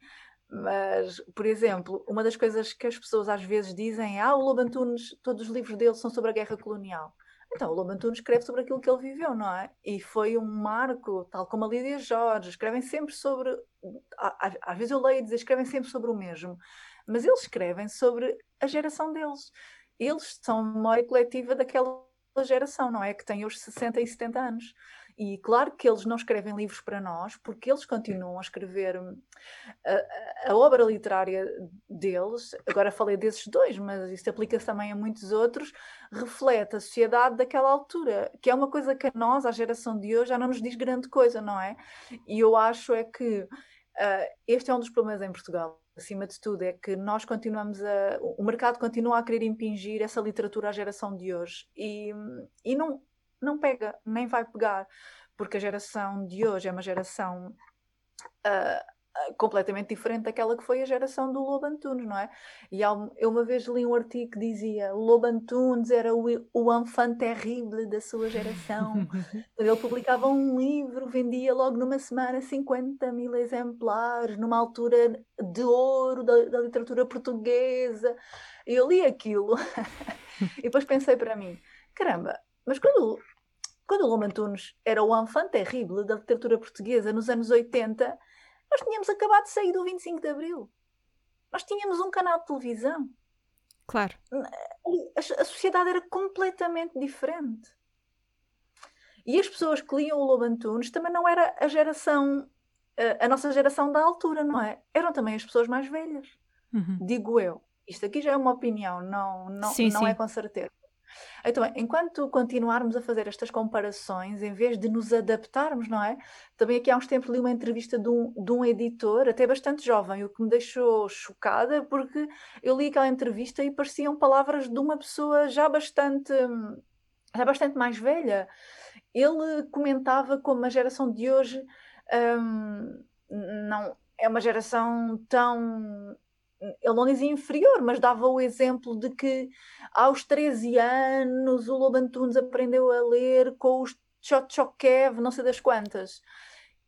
Mas, por exemplo, uma das coisas que as pessoas às vezes dizem é: ah, o Lobo Antunes, todos os livros dele são sobre a guerra colonial. Então, o Lobo Antunes escreve sobre aquilo que ele viveu, não é? E foi um marco, tal como a Lídia Jorge, escrevem sempre sobre. Às vezes eu leio e dizer, escrevem sempre sobre o mesmo, mas eles escrevem sobre a geração deles. Eles são memória coletiva daquela geração, não é? Que tem hoje 60 e 70 anos. E claro que eles não escrevem livros para nós, porque eles continuam a escrever hum, a, a, obra literária deles. Agora falei desses dois, mas isso aplica-se também a muitos outros. Reflete a sociedade daquela altura, que é uma coisa que a nós, a geração de hoje, já não nos diz grande coisa, não é? E eu acho é que uh, este é um dos problemas em Portugal acima de tudo, é que nós continuamos a. O mercado continua a querer impingir essa literatura à geração de hoje e, e não, não pega, nem vai pegar, porque a geração de hoje é uma geração uh, completamente diferente daquela que foi a geração do Lobo Antunes, não é? E eu uma vez li um artigo que dizia Lobo Antunes era o, o enfant terrible da sua geração. Ele publicava um livro, vendia logo numa semana 50 mil exemplares, numa altura de ouro da, da literatura portuguesa. E eu li aquilo e depois pensei para mim, caramba, mas quando quando o Lobo Antunes era o enfant terrible da literatura portuguesa nos anos 80, nós tínhamos acabado de sair do 25 de Abril. Nós tínhamos um canal de televisão. Claro. A, a sociedade era completamente diferente. E as pessoas que liam o Lobo Antunes também não era a geração, a, a nossa geração da altura, não é? Eram também as pessoas mais velhas. Uhum. Digo eu. Isto aqui já é uma opinião, não, não, sim, não é sim. é com certeza. Então, enquanto continuarmos a fazer estas comparações, em vez de nos adaptarmos, não é? Também aqui há uns tempos li uma entrevista de um, de um editor, até bastante jovem, o que me deixou chocada, porque eu li aquela entrevista e pareciam palavras de uma pessoa já bastante, já bastante mais velha. Ele comentava como a geração de hoje hum, não é uma geração tão ele não dizia inferior, mas dava o exemplo de que aos 13 anos o Lobo Antunes aprendeu a ler com os Tchotchokev, não sei das quantas.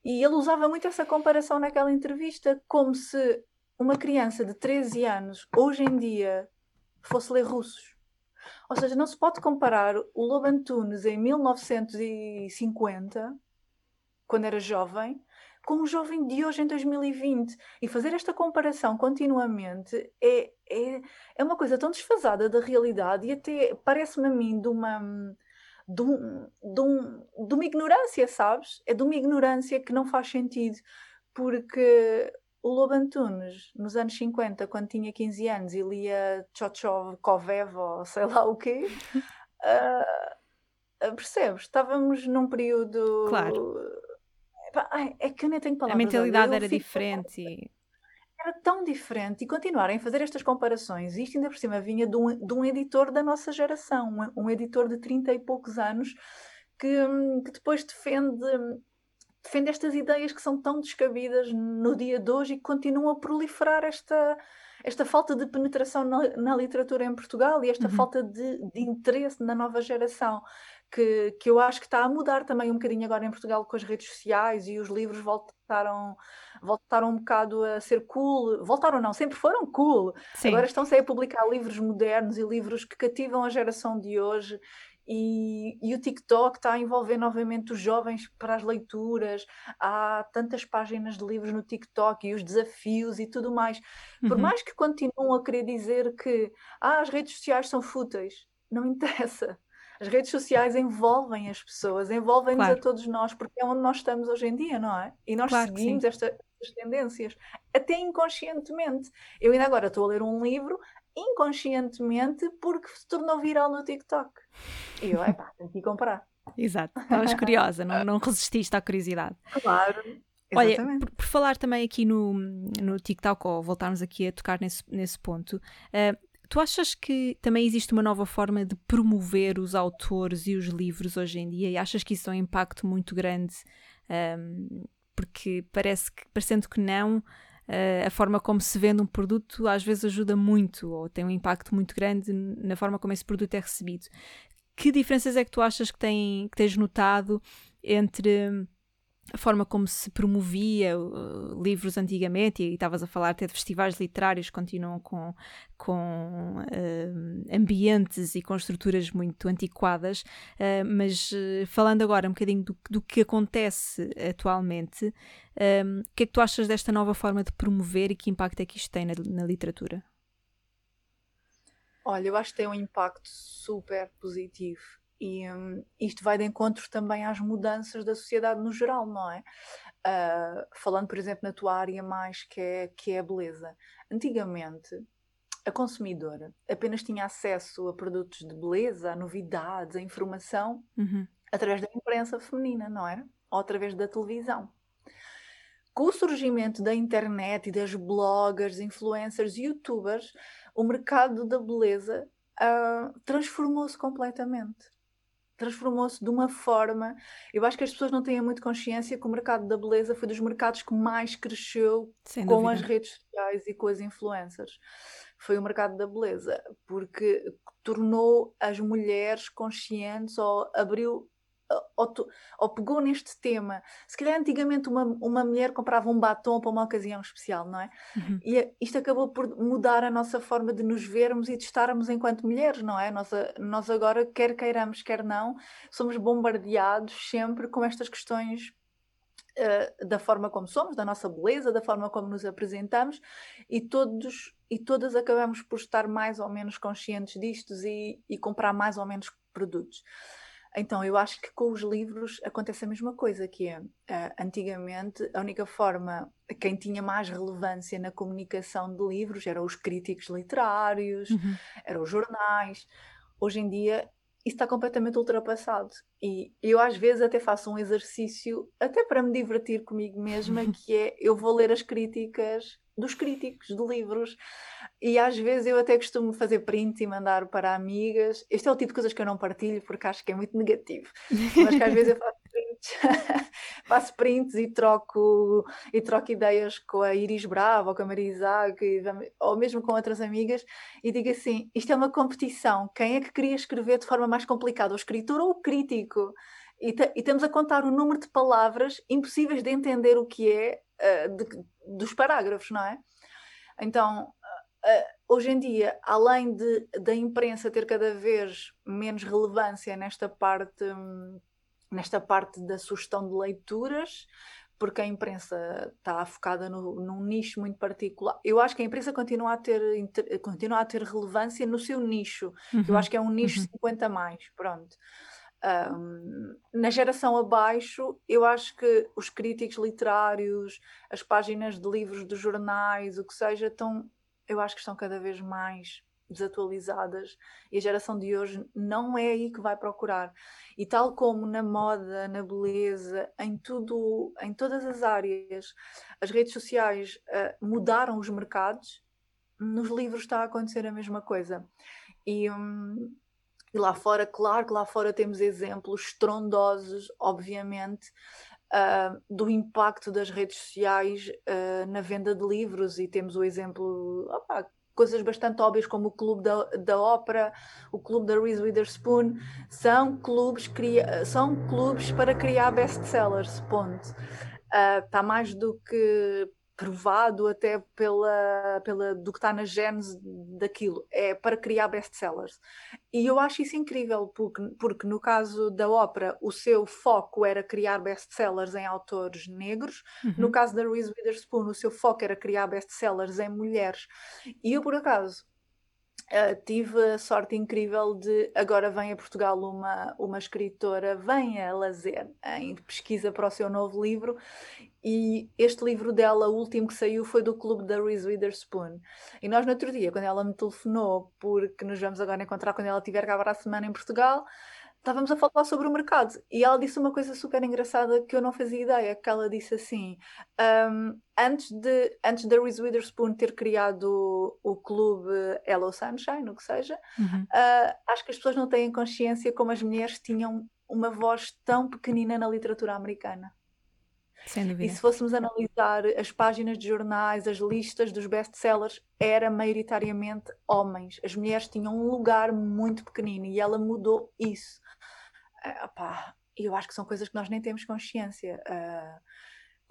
E ele usava muito essa comparação naquela entrevista, como se uma criança de 13 anos, hoje em dia, fosse ler russos. Ou seja, não se pode comparar o Lobo Antunes em 1950, quando era jovem, com um jovem de hoje em 2020 e fazer esta comparação continuamente é, é, é uma coisa tão desfasada da realidade e até parece-me a mim de uma, de, um, de, um, de uma ignorância, sabes? É de uma ignorância que não faz sentido porque o Lobo Antunes, nos anos 50, quando tinha 15 anos e lia Tchotchov Kovev ou sei lá o quê, uh, percebes? Estávamos num período. Claro é que eu nem tenho palavras. A mentalidade era diferente. E... Era tão diferente. E continuarem a fazer estas comparações, isto ainda por cima vinha de um, de um editor da nossa geração, um, um editor de 30 e poucos anos, que, que depois defende defende estas ideias que são tão descabidas no dia de hoje e que continuam a proliferar esta, esta falta de penetração na, na literatura em Portugal e esta uhum. falta de, de, interesse na nova geração que, que eu acho que está a mudar também um bocadinho agora em Portugal com as redes sociais e os livros voltaram, voltaram um bocado a ser cool. Voltaram não, sempre foram cool. Sim. Agora estão-se a publicar livros modernos e livros que cativam a geração de hoje e, e, o TikTok está a envolver novamente os jovens para as leituras. Há tantas páginas de livros no TikTok e os desafios e tudo mais. Por uhum. mais que continuem a querer dizer que ah, as redes sociais são fúteis, não interessa. As redes sociais envolvem as pessoas, envolvem-nos claro. a todos nós, porque é onde nós estamos hoje em dia, não é? E nós claro seguimos esta, estas tendências, até inconscientemente. Eu ainda agora estou a ler um livro inconscientemente porque se tornou viral no TikTok. E eu, epá, tenho que ir comprar. Exato, estavas curiosa, não, não resististe à curiosidade. Claro. Olha, por, por, falar também aqui no, no TikTok, ou voltarmos aqui a tocar nesse, nesse ponto, uh, tu achas que também existe uma nova forma de promover os autores e os livros hoje em dia? E achas que isso tem um impacto muito grande? Um, porque parece que, parecendo que não, uh, a forma como se vende um produto às vezes ajuda muito ou tem um impacto muito grande na forma como esse produto é recebido. Que diferenças é que tu achas que, tem, que tens notado entre a forma como se promovia uh, livros antigamente, e estavas a falar até de festivais literários que continuam com, com uh, ambientes e com estruturas muito antiquadas, uh, mas uh, falando agora um bocadinho do, do que acontece atualmente, o que é que tu achas desta nova forma de promover e que impacto é que isto tem na, na literatura? Olha, eu acho que tem um impacto super positivo e um, isto vai de encontro também às mudanças da sociedade no geral, não é? Uh, falando, por exemplo, na tua área mais que é, que é a beleza. Antigamente, a consumidora apenas tinha acesso a produtos de beleza, a novidades, a informação uhum. através da imprensa feminina, não era? Ou através da televisão. Com o surgimento da internet e das bloggers, influencers, youtubers, o mercado da beleza uh, transformou-se completamente transformou-se de uma forma. Eu acho que as pessoas não têm muito consciência que o mercado da beleza foi dos mercados que mais cresceu Sem com dúvida. as redes sociais e com as influencers. Foi o mercado da beleza, porque tornou as mulheres conscientes ou abriu ou, ou, pegou neste tema. Se calhar antigamente uma, uma mulher comprava um batom para uma ocasião especial, não é? Uhum. E isto acabou por mudar a nossa forma de nos vermos e de estarmos enquanto mulheres, não é? Nós, nós agora, quer queiramos, quer não, somos bombardeados sempre com estas questões Uh, da forma como somos, da nossa beleza, da forma como nos apresentamos e todos e todas acabamos por estar mais ou menos conscientes disto e, e comprar mais ou menos produtos. Então, eu acho que com os livros acontece a mesma coisa, que é, uh, antigamente, a única forma, quem tinha mais relevância na comunicação de livros eram os críticos literários, uhum. eram os jornais. Hoje em dia, isso está completamente ultrapassado. E eu às vezes até faço um exercício, até para me divertir comigo mesma, que é, eu vou ler as críticas dos críticos de livros. E às vezes eu até costumo fazer print e mandar para amigas. Este é o tipo de coisas que eu não partilho porque acho que é muito negativo. Mas que às vezes eu faço prints, faço prints e troco, e troco ideias com a Iris Brava ou com a Maria Isaac, ou mesmo com outras amigas, e digo assim: isto é uma competição. Quem é que queria escrever de forma mais complicada, o escritor ou o crítico? E, e temos a contar o número de palavras impossíveis de entender o que é uh, de, dos parágrafos, não é? Então, uh, hoje em dia, além de, da imprensa ter cada vez menos relevância nesta parte, um, nesta parte da sugestão de leituras, porque a imprensa está focada no, num nicho muito particular. Eu acho que a imprensa continua a ter, continua a ter relevância no seu nicho. Uhum. Eu acho que é um nicho uhum. 50 mais, pronto. Um, na geração abaixo, eu acho que os críticos literários, as páginas de livros de jornais, o que seja, estão, eu acho que estão cada vez mais desatualizadas e a geração de hoje não é aí que vai procurar. E tal como na moda, na beleza, em tudo, em todas as áreas, as redes sociais uh, mudaram os mercados, nos livros está a acontecer a mesma coisa. E, um, e lá fora, claro que lá fora temos exemplos estrondosos, obviamente, uh, do impacto das redes sociais uh, na venda de livros, e temos o exemplo, opa, coisas bastante óbvias como o Clube da, da Ópera, o Clube da Reese Witherspoon, são clubes, cria, são clubes para criar best-sellers, ponto. Está uh, mais do que provado até pela, pela do que está na genes daquilo, é para criar best-sellers. E eu acho isso incrível, porque, porque no caso da ópera, o seu foco era criar best-sellers em autores negros, uhum. no caso da Reese Witherspoon, o seu foco era criar best-sellers em mulheres. E eu, por acaso, Uh, tive a sorte incrível de agora vem a Portugal uma, uma escritora, vem a Lazer em pesquisa para o seu novo livro e este livro dela, o último que saiu, foi do clube da Reese Witherspoon. E nós no outro dia, quando ela me telefonou, porque nos vamos agora encontrar quando ela estiver cá para a semana em Portugal, estávamos a falar sobre o mercado e ela disse uma coisa super engraçada que eu não fazia ideia, que ela disse assim, um, antes, de, antes da Reese Witherspoon ter criado o, o clube Hello Sunshine, o que seja, uhum. uh, acho que as pessoas não têm consciência como as mulheres tinham uma voz tão pequenina na literatura americana. E se fôssemos analisar as páginas de jornais, as listas dos best-sellers, era maioritariamente homens. As mulheres tinham um lugar muito pequenino e ela mudou isso. Uh, eu acho que são coisas que nós nem temos consciência. Uh,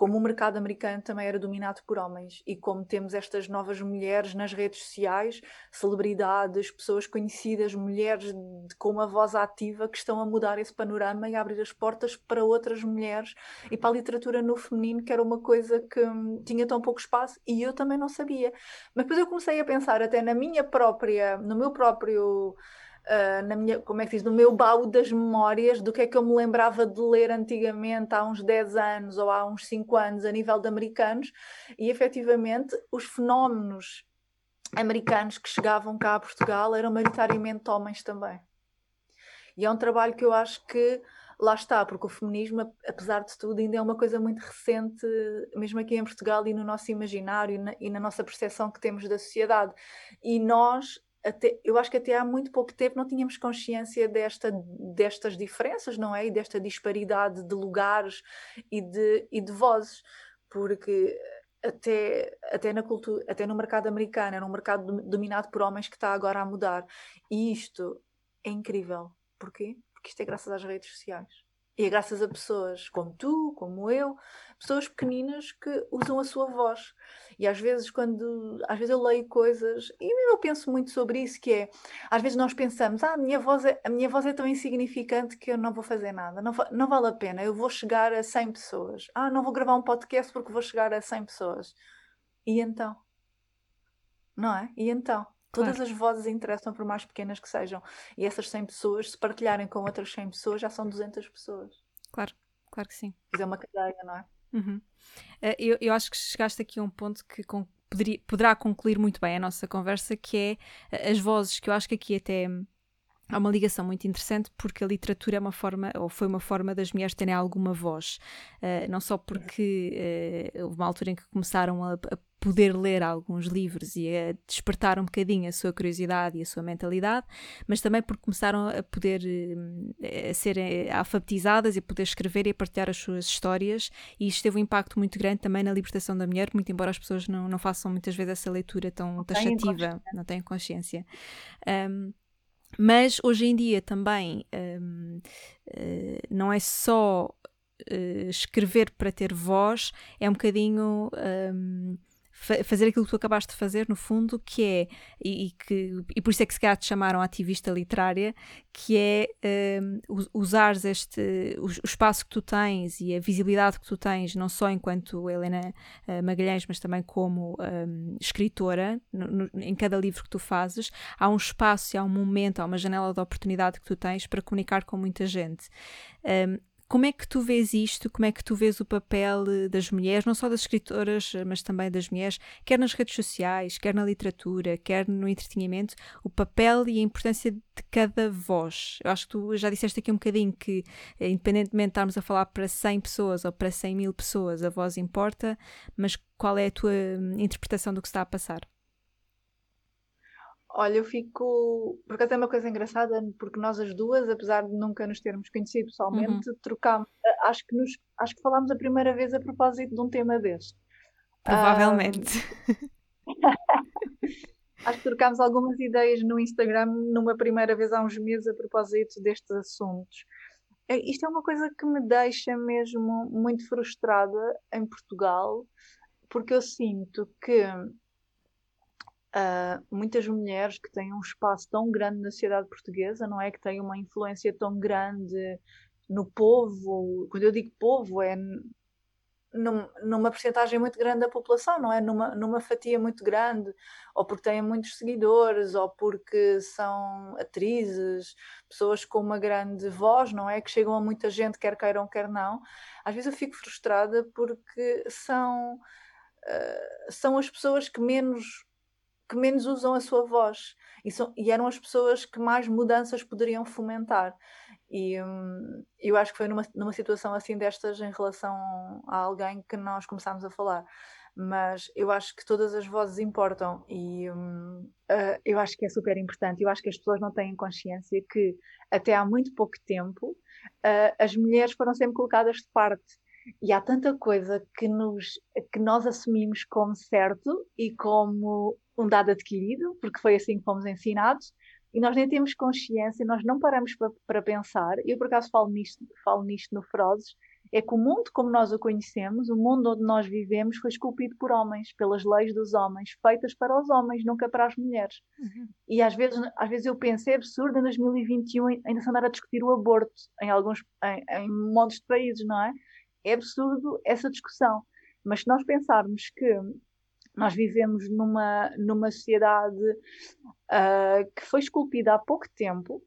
como o mercado americano também era dominado por homens e como temos estas novas mulheres nas redes sociais, celebridades, pessoas conhecidas, mulheres de, com uma voz ativa que estão a mudar esse panorama e a abrir as portas para outras mulheres e para a literatura no feminino, que era uma coisa que hum, tinha tão pouco espaço e eu também não sabia. Mas depois eu comecei a pensar até na minha própria, no meu próprio uh, na minha, como é que diz, no meu baú das memórias do que é que eu me lembrava de ler antigamente há uns 10 anos ou há uns 5 anos a nível de americanos e efetivamente os fenómenos americanos que chegavam cá a Portugal eram maioritariamente homens também. E é um trabalho que eu acho que lá está, porque o feminismo, apesar de tudo, ainda é uma coisa muito recente, mesmo aqui em Portugal e no nosso imaginário e na, e na nossa percepção que temos da sociedade. E nós até, eu acho que até há muito pouco tempo não tínhamos consciência desta, destas diferenças, não é? E desta disparidade de lugares e de, e de vozes, porque até, até, na cultura, até no mercado americano era um mercado dominado por homens que está agora a mudar. E isto é incrível. Porquê? Porque isto é graças às redes sociais. E é graças a pessoas como tu, como eu, pessoas pequeninas que usam a sua voz. E às vezes, quando às vezes eu leio coisas, e eu penso muito sobre isso, que é, às vezes nós pensamos, ah, a minha voz é, a minha voz é tão insignificante que eu não vou fazer nada, não, não vale a pena, eu vou chegar a 100 pessoas. Ah, não vou gravar um podcast porque vou chegar a 100 pessoas. E então? Não é? E então? Todas claro. as vozes interessam, por mais pequenas que sejam. E essas 100 pessoas, se partilharem com outras 100 pessoas, já são 200 pessoas. Claro, claro que sim. Isso é uma cadeia, não é? Uhum. Uh, eu, eu acho que chegaste aqui a um ponto que poderia, poderá concluir muito bem a nossa conversa, que é uh, as vozes, que eu acho que aqui até há uma ligação muito interessante porque a literatura é uma forma, ou foi uma forma das mulheres terem alguma voz. Uh, não só porque uh, houve uma altura em que começaram a, a, poder ler alguns livros e a despertar um bocadinho a sua curiosidade e a sua mentalidade, mas também porque começaram a poder uh, a ser alfabetizadas e a poder escrever e a partilhar as suas histórias e isto teve um impacto muito grande também na libertação da mulher, muito embora as pessoas não, não façam muitas vezes essa leitura tão taxativa, não têm consciência. Um, mas hoje em dia também um, uh, eh, não é só uh, escrever para ter voz, é um bocadinho. Um, fazer aquilo que tu acabaste de fazer, no fundo, que é, e, e que, e por isso é que se calhar te chamaram ativista literária, que é um, usares este, o, o, espaço que tu tens e a visibilidade que tu tens, não só enquanto Helena uh, Magalhães, mas também como um, escritora, no, no, em cada livro que tu fazes, há um espaço, há um momento, há uma janela de oportunidade que tu tens para comunicar com muita gente. Um, como é que tu vês isto? Como é que tu vês o papel eh, das mulheres, não só das escritoras, eh, mas também das mulheres, quer nas redes sociais, quer na literatura, quer no entretenimento, o papel e a importância de cada voz? Eu acho que tu já disseste aqui um bocadinho que, eh, independentemente de estarmos a falar para 100 pessoas ou para 100 mil pessoas, a voz importa, mas qual é a tua hum, interpretação do que está a passar? Olha, eu fico. Por acaso é uma coisa engraçada, porque nós as duas, apesar de nunca nos termos conhecido pessoalmente, uhum. trocámos. Eh, acho que, nos, acho que falámos a primeira vez a propósito de um tema deste. Provavelmente. acho que trocámos algumas ideias no Instagram numa primeira vez há uns meses a propósito destes assuntos. É, isto é uma coisa que me deixa mesmo muito frustrada em Portugal, porque eu sinto que uh, muitas mulheres que têm um espaço tão grande na sociedade portuguesa, não é? Que têm uma influência tão grande no povo, quando eu digo povo, é num, numa porcentagem muito grande da população, não é? Numa, numa fatia muito grande, ou porque têm muitos seguidores, ou porque são atrizes, pessoas com uma grande voz, não é? Que chegam a muita gente, quer queiram, quer não. Às vezes eu fico frustrada porque são, uh, são as pessoas que menos que menos usam a sua voz e, são, e eram as pessoas que mais mudanças poderiam fomentar. E hum, eu acho que foi numa, numa situação assim destas em relação a alguém que nós começámos a falar. Mas eu acho que todas as vozes importam e hum, uh, eu acho que é super importante. Eu acho que as pessoas não têm consciência que até há muito pouco tempo uh, as mulheres foram sempre colocadas de parte. E há tanta coisa que, nos, que nós assumimos como certo e como um dado adquirido, porque foi assim que fomos ensinados, e nós nem temos consciência, nós não paramos para, para pensar. Eu, por acaso, falo nisto, falo nisto no Frozes, é que o mundo como nós o conhecemos, o mundo onde nós vivemos, foi esculpido por homens, pelas leis dos homens, feitas para os homens, nunca para as mulheres. Uhum. E às vezes, às vezes eu penso, é absurdo em 2021 ainda se andar a discutir o aborto em alguns, em, em montes de países, não é? É absurdo essa discussão. Mas se nós pensarmos que nós vivemos numa, numa sociedade uh, que foi esculpida há pouco tempo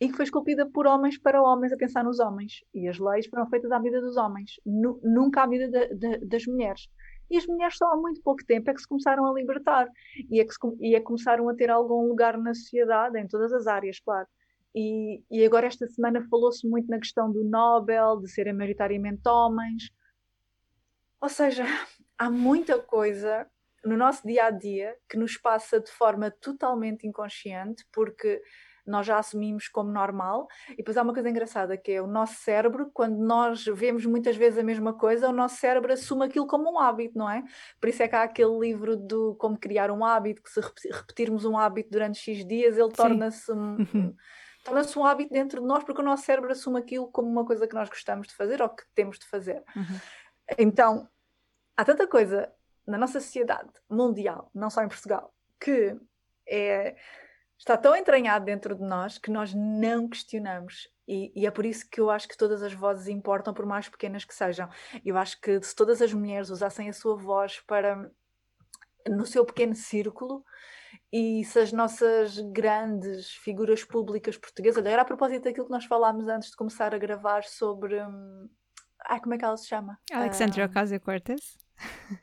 e que foi esculpida por homens para homens a pensar nos homens. E as leis foram feitas à medida dos homens, nu, nunca à medida de, de, das mulheres. E as mulheres só há muito pouco tempo é que se começaram a libertar e é que, se, e é que começaram a ter algum lugar na sociedade, em todas as áreas, claro. E, e agora esta semana falou-se muito na questão do Nobel, de serem maioritariamente homens. Ou seja, há muita coisa no nosso dia a dia que nos passa de forma totalmente inconsciente, porque nós já assumimos como normal. E depois há uma coisa engraçada que é o nosso cérebro, quando nós vemos muitas vezes a mesma coisa, o nosso cérebro assume aquilo como um hábito, não é? Por isso é que há aquele livro do como criar um hábito, que se repetirmos um hábito durante X dias, ele torna-se um. torna-se um hábito dentro de nós, porque o nosso cérebro assume aquilo como uma coisa que nós gostamos de fazer ou que temos de fazer. Uhum. Então, há tanta coisa na nossa sociedade mundial, não só em Portugal, que é, está tão entranhado dentro de nós que nós não questionamos. E, e, é por isso que eu acho que todas as vozes importam, por mais pequenas que sejam. Eu acho que se todas as mulheres usassem a sua voz para no seu pequeno círculo e se as nossas grandes figuras públicas portuguesas, olha, era a propósito daquilo que nós falámos antes de começar a gravar sobre. Hum, ai, como é que ela se chama? Alexandria uh, Ocasio-Cortez?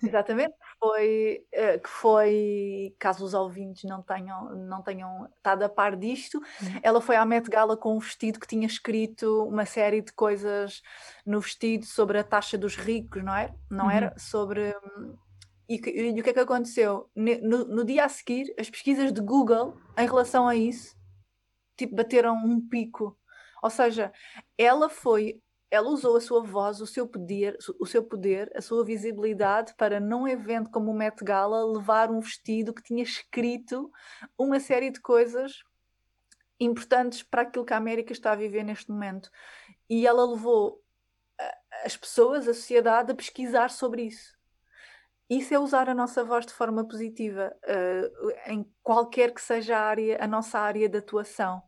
Exatamente, foi, eh, que foi, caso os ouvintes não tenham, não tenham estado a par disto, uhum. ela foi à Met Gala com um vestido que tinha escrito uma série de coisas no vestido sobre a taxa dos ricos, não é? Não uhum. era? Sobre. E, e, o que é que aconteceu? No, no dia a seguir, as pesquisas de Google em relação a isso, tipo, bateram um pico. Ou seja, ela foi ela usou a sua voz, o seu poder, o seu poder, a sua visibilidade para num evento como o Met Gala levar um vestido que tinha escrito uma série de coisas importantes para aquilo que a América está a viver neste momento. E ela levou as pessoas, a sociedade, a pesquisar sobre isso. Isso é usar a nossa voz de forma positiva, uh, em qualquer que seja a, área, a nossa área de atuação.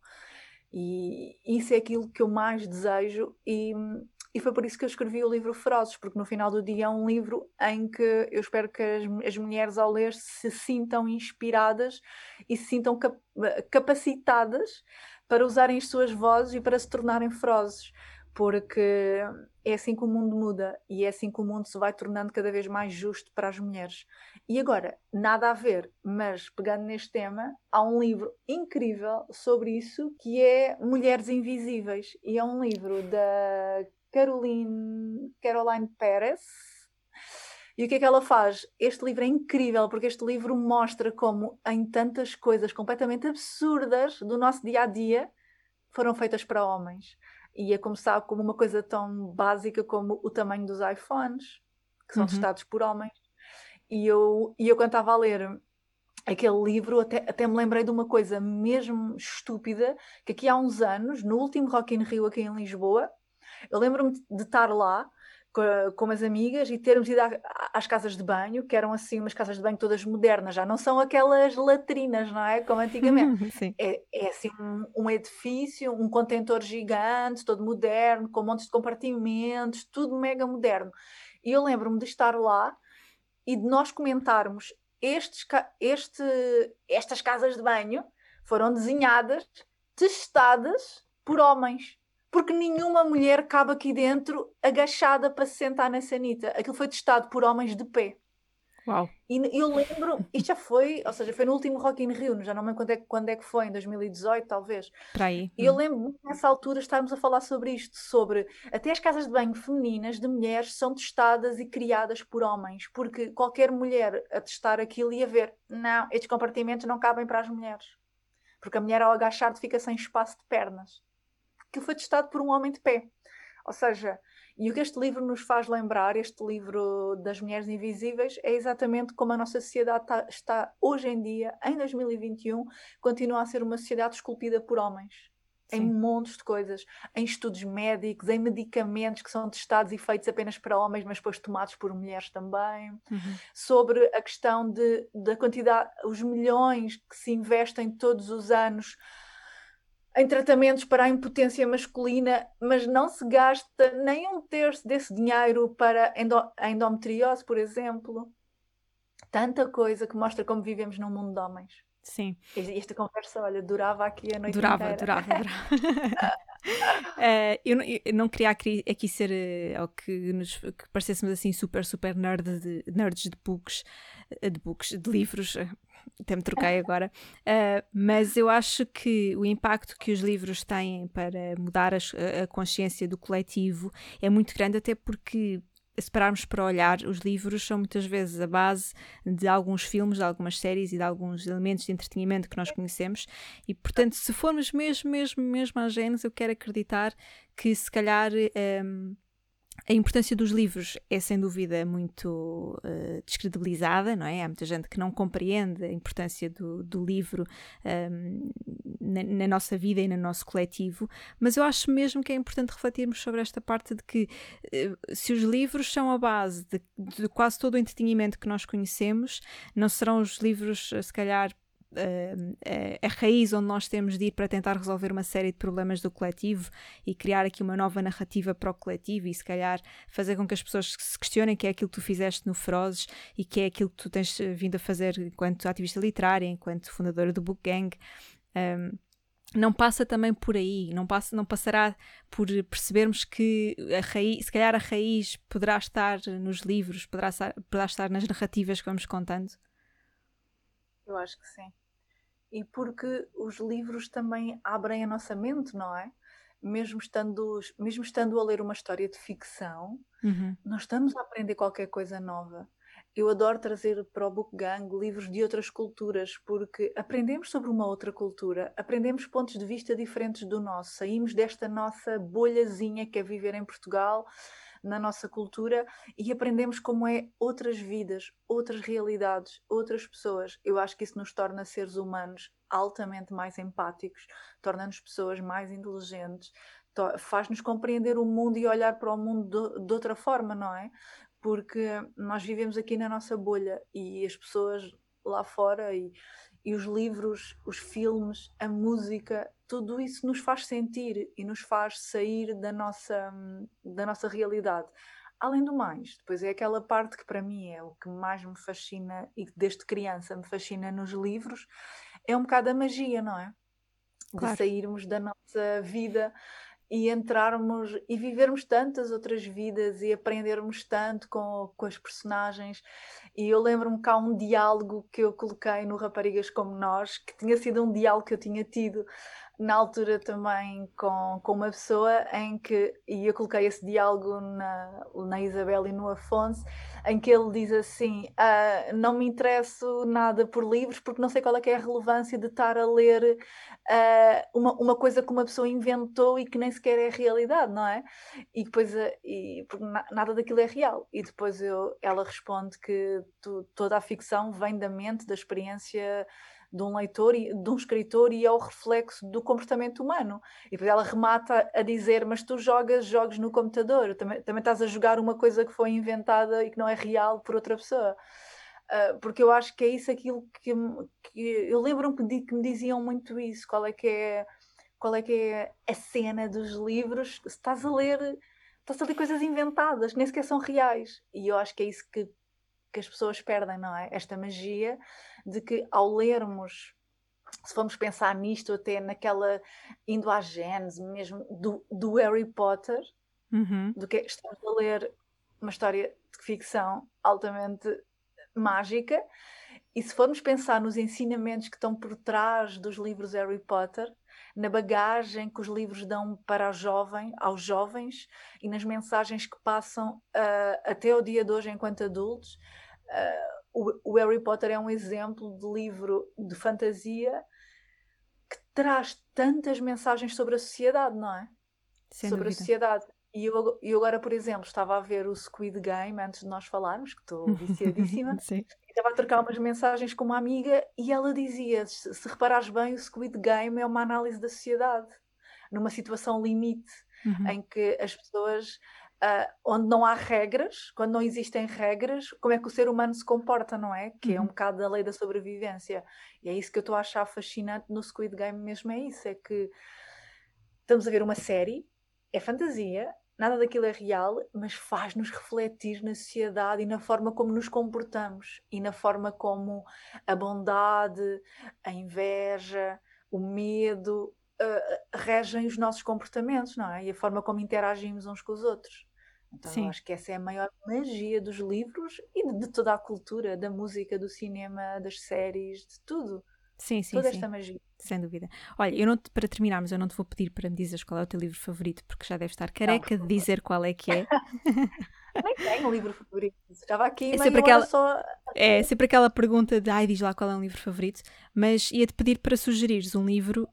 E isso é aquilo que eu mais desejo, e, e foi por isso que eu escrevi o livro Ferozes, porque no final do dia é um livro em que eu espero que as, as mulheres ao ler se sintam inspiradas e se sintam cap capacitadas para usarem as suas vozes e para se tornarem ferozes porque é assim que o mundo muda e é assim que o mundo se vai tornando cada vez mais justo para as mulheres. E agora, nada a ver, mas pegando neste tema, há um livro incrível sobre isso que é Mulheres Invisíveis e é um livro da Caroline, Caroline Pérez. E o que é que ela faz? Este livro é incrível porque este livro mostra como em tantas coisas completamente absurdas do nosso dia a dia foram feitas para homens e a começar como uma coisa tão básica como o tamanho dos iPhones, que são uhum. testados por homens. E eu, e eu quando estava a ler aquele livro, até, até me lembrei de uma coisa mesmo estúpida, que aqui há uns anos, no último Rock in Rio aqui em Lisboa, eu lembro-me de estar lá com, as amigas e termos ido às casas de banho, que eram assim umas casas de banho todas modernas, já não são aquelas latrinas, não é? Como antigamente. é, é assim um, um, edifício, um contentor gigante, todo moderno, com montes de compartimentos, tudo mega moderno. E eu lembro-me de estar lá e de nós comentarmos estes, este, estas casas de banho foram desenhadas, testadas por homens porque nenhuma mulher cabe aqui dentro agachada para se sentar na sanita. Aquilo foi testado por homens de pé. Uau. E eu lembro, isto já foi, ou seja, foi no último Rock in Rio, já não me lembro quando é, quando é que foi, em 2018 talvez. Para aí. E eu hum. lembro nessa altura estarmos a falar sobre isto, sobre até as casas de banho femininas de mulheres são testadas e criadas por homens, porque qualquer mulher a testar aquilo ia ver, não, estes compartimentos não cabem para as mulheres. Porque a mulher ao agachar fica sem espaço de pernas que foi testado por um homem de pé. Ou seja, e o que este livro nos faz lembrar, este livro das Mulheres Invisíveis, é exatamente como a nossa sociedade está, está hoje em dia, em 2021, continua a ser uma sociedade esculpida por homens. Sim. Em montes de coisas, em estudos médicos, em medicamentos que são testados e feitos apenas para homens, mas depois tomados por mulheres também. Uhum. Sobre a questão de, da quantidade, os milhões que se investem todos os anos em tratamentos para a impotência masculina, mas não se gasta nem um terço desse dinheiro para endo a endometriose, por exemplo. Tanta coisa que mostra como vivemos num mundo de homens. Sim. Esta conversa, olha, durava aqui a noite durava, inteira. Durava, durava, uh, eu, não, eu, não queria aqui, aqui ser uh, ao que nos que parecêssemos assim super, super nerd de, nerds de books, eh, de books, de livros, até me troquei agora, uh, mas eu acho que o impacto que os livros têm para mudar a, a consciência do coletivo é muito grande, até porque se para olhar, os livros são muitas vezes a base de alguns filmes, de algumas séries e de alguns elementos de entretenimento que nós conhecemos. E, portanto, se formos mesmo, mesmo, mesmo à Gênesis, eu quero acreditar que se calhar. Um, ehm, a importância dos livros é sem dúvida muito uh, descredibilizada, não é? Há muita gente que não compreende a importância do, do livro um, ehm, na, na, nossa vida e no nosso coletivo, mas eu acho mesmo que é importante refletirmos sobre esta parte de que uh, se os livros são a base de, de, quase todo o entretenimento que nós conhecemos, não serão os livros, se calhar, a, a, raiz onde nós temos de ir para tentar resolver uma série de problemas do coletivo e criar aqui uma nova narrativa para o coletivo e se calhar fazer com que as pessoas se questionem que é aquilo que tu fizeste no Ferozes e que é aquilo que tu tens vindo a fazer enquanto ativista literária, enquanto fundadora do Book Gang. Um, não passa também por aí, não, passa, não passará por percebermos que a raiz, se calhar a raiz poderá estar nos livros, poderá estar, poderá estar nas narrativas que vamos contando? Eu acho que sim e porque os livros também abrem a nossa mente, não é? Mesmo estando, mesmo estando a ler uma história de ficção, uhum. nós estamos a aprender qualquer coisa nova. Eu adoro trazer para o Book Gang livros de outras culturas, porque aprendemos sobre uma outra cultura, aprendemos pontos de vista diferentes do nosso, saímos desta nossa bolhazinha que é viver em Portugal na nossa cultura e aprendemos como é outras vidas, outras realidades, outras pessoas. Eu acho que isso nos torna seres humanos altamente mais empáticos, torna-nos pessoas mais inteligentes, faz-nos compreender o mundo e olhar para o mundo de, outra forma, não é? Porque nós vivemos aqui na nossa bolha e as pessoas lá fora e, e os livros, os filmes, a música, tudo isso nos faz sentir e nos faz sair da nossa, da nossa realidade. Além do mais, depois é aquela parte que para mim é o que mais me fascina e desde criança me fascina nos livros, é um bocado a magia, não é? Claro. De sairmos da nossa vida e entrarmos e vivermos tantas outras vidas e aprendermos tanto com, com as personagens. E eu lembro-me que há um diálogo que eu coloquei no Raparigas Como Nós, que tinha sido um diálogo que eu tinha tido na altura também com, com uma pessoa em que, e eu coloquei esse diálogo na, na Isabel e no Afonso, em que ele diz assim: ah, Não me interesso nada por livros porque não sei qual é, é a relevância de estar a ler uh, uma, uma coisa que uma pessoa inventou e que nem, sequer é realidade, não é? E depois, eh, e, porque nada daquilo é real. E depois eu, ela responde que tu, toda a ficção vem da mente, da experiência de um leitor e de um escritor e é o reflexo do comportamento humano. E depois ela remata a dizer: Mas tu jogas jogos no computador, também, também estás a jogar uma coisa que foi inventada e que não é real por outra pessoa. Uh, porque eu acho que é isso aquilo que, que eu lembro-me que, que, me diziam muito isso, qual é que é qual é que é a cena dos livros, se estás a ler, estás a ler coisas inventadas, nem sequer são reais. E eu acho que é isso que, que as pessoas perdem, não é? Esta magia de que ao lermos, se formos pensar nisto, até naquela indo à gênese mesmo do, do Harry Potter, uhum. do que estamos a ler uma história de ficção altamente mágica. E se formos pensar nos ensinamentos que estão por trás dos livros Harry Potter, na bagagem que os livros dão para o jovem, aos jovens e nas mensagens que passam uh, até o dia de hoje enquanto adultos, uh, o, Harry Potter é um exemplo de livro de fantasia que traz tantas mensagens sobre a sociedade, não é? Sem sobre dúvida. a sociedade. E eu, eu agora, por exemplo, estava a ver o Squid Game antes de nós falarmos, que estou viciadíssima. Sim. Estava a trocar umas mensagens com uma amiga e ela dizia: se, se reparares bem, o Squid Game é uma análise da sociedade, numa situação limite, uhum. em que as pessoas uh, onde não há regras, quando não existem regras, como é que o ser humano se comporta, não é? Que uhum. é um uhum. bocado da lei da sobrevivência. E é isso que eu estou a achar fascinante no Squid Game mesmo, é isso, é que estamos a ver uma série, é fantasia, nada daquilo é real, mas faz-nos refletir na sociedade e na forma como nos comportamos e na forma como a bondade, a inveja, o medo uh, regem os nossos comportamentos, não é? E a forma como interagimos uns com os outros. Então Sim. eu acho que essa é a maior magia dos livros e de, toda a cultura, da música, do cinema, das séries, de tudo. Sim, sim, Toda sim. esta magia. Sem dúvida. Olha, eu não te, para terminarmos, eu não te vou pedir para me dizeres qual é o teu livro favorito, porque já deves estar careca não, de dizer qual é que é. Nem tenho um livro favorito. Estava aqui é sempre aquela, só. É sempre aquela pergunta de ai, diz lá qual é um livro favorito, mas ia-te pedir para sugerires um livro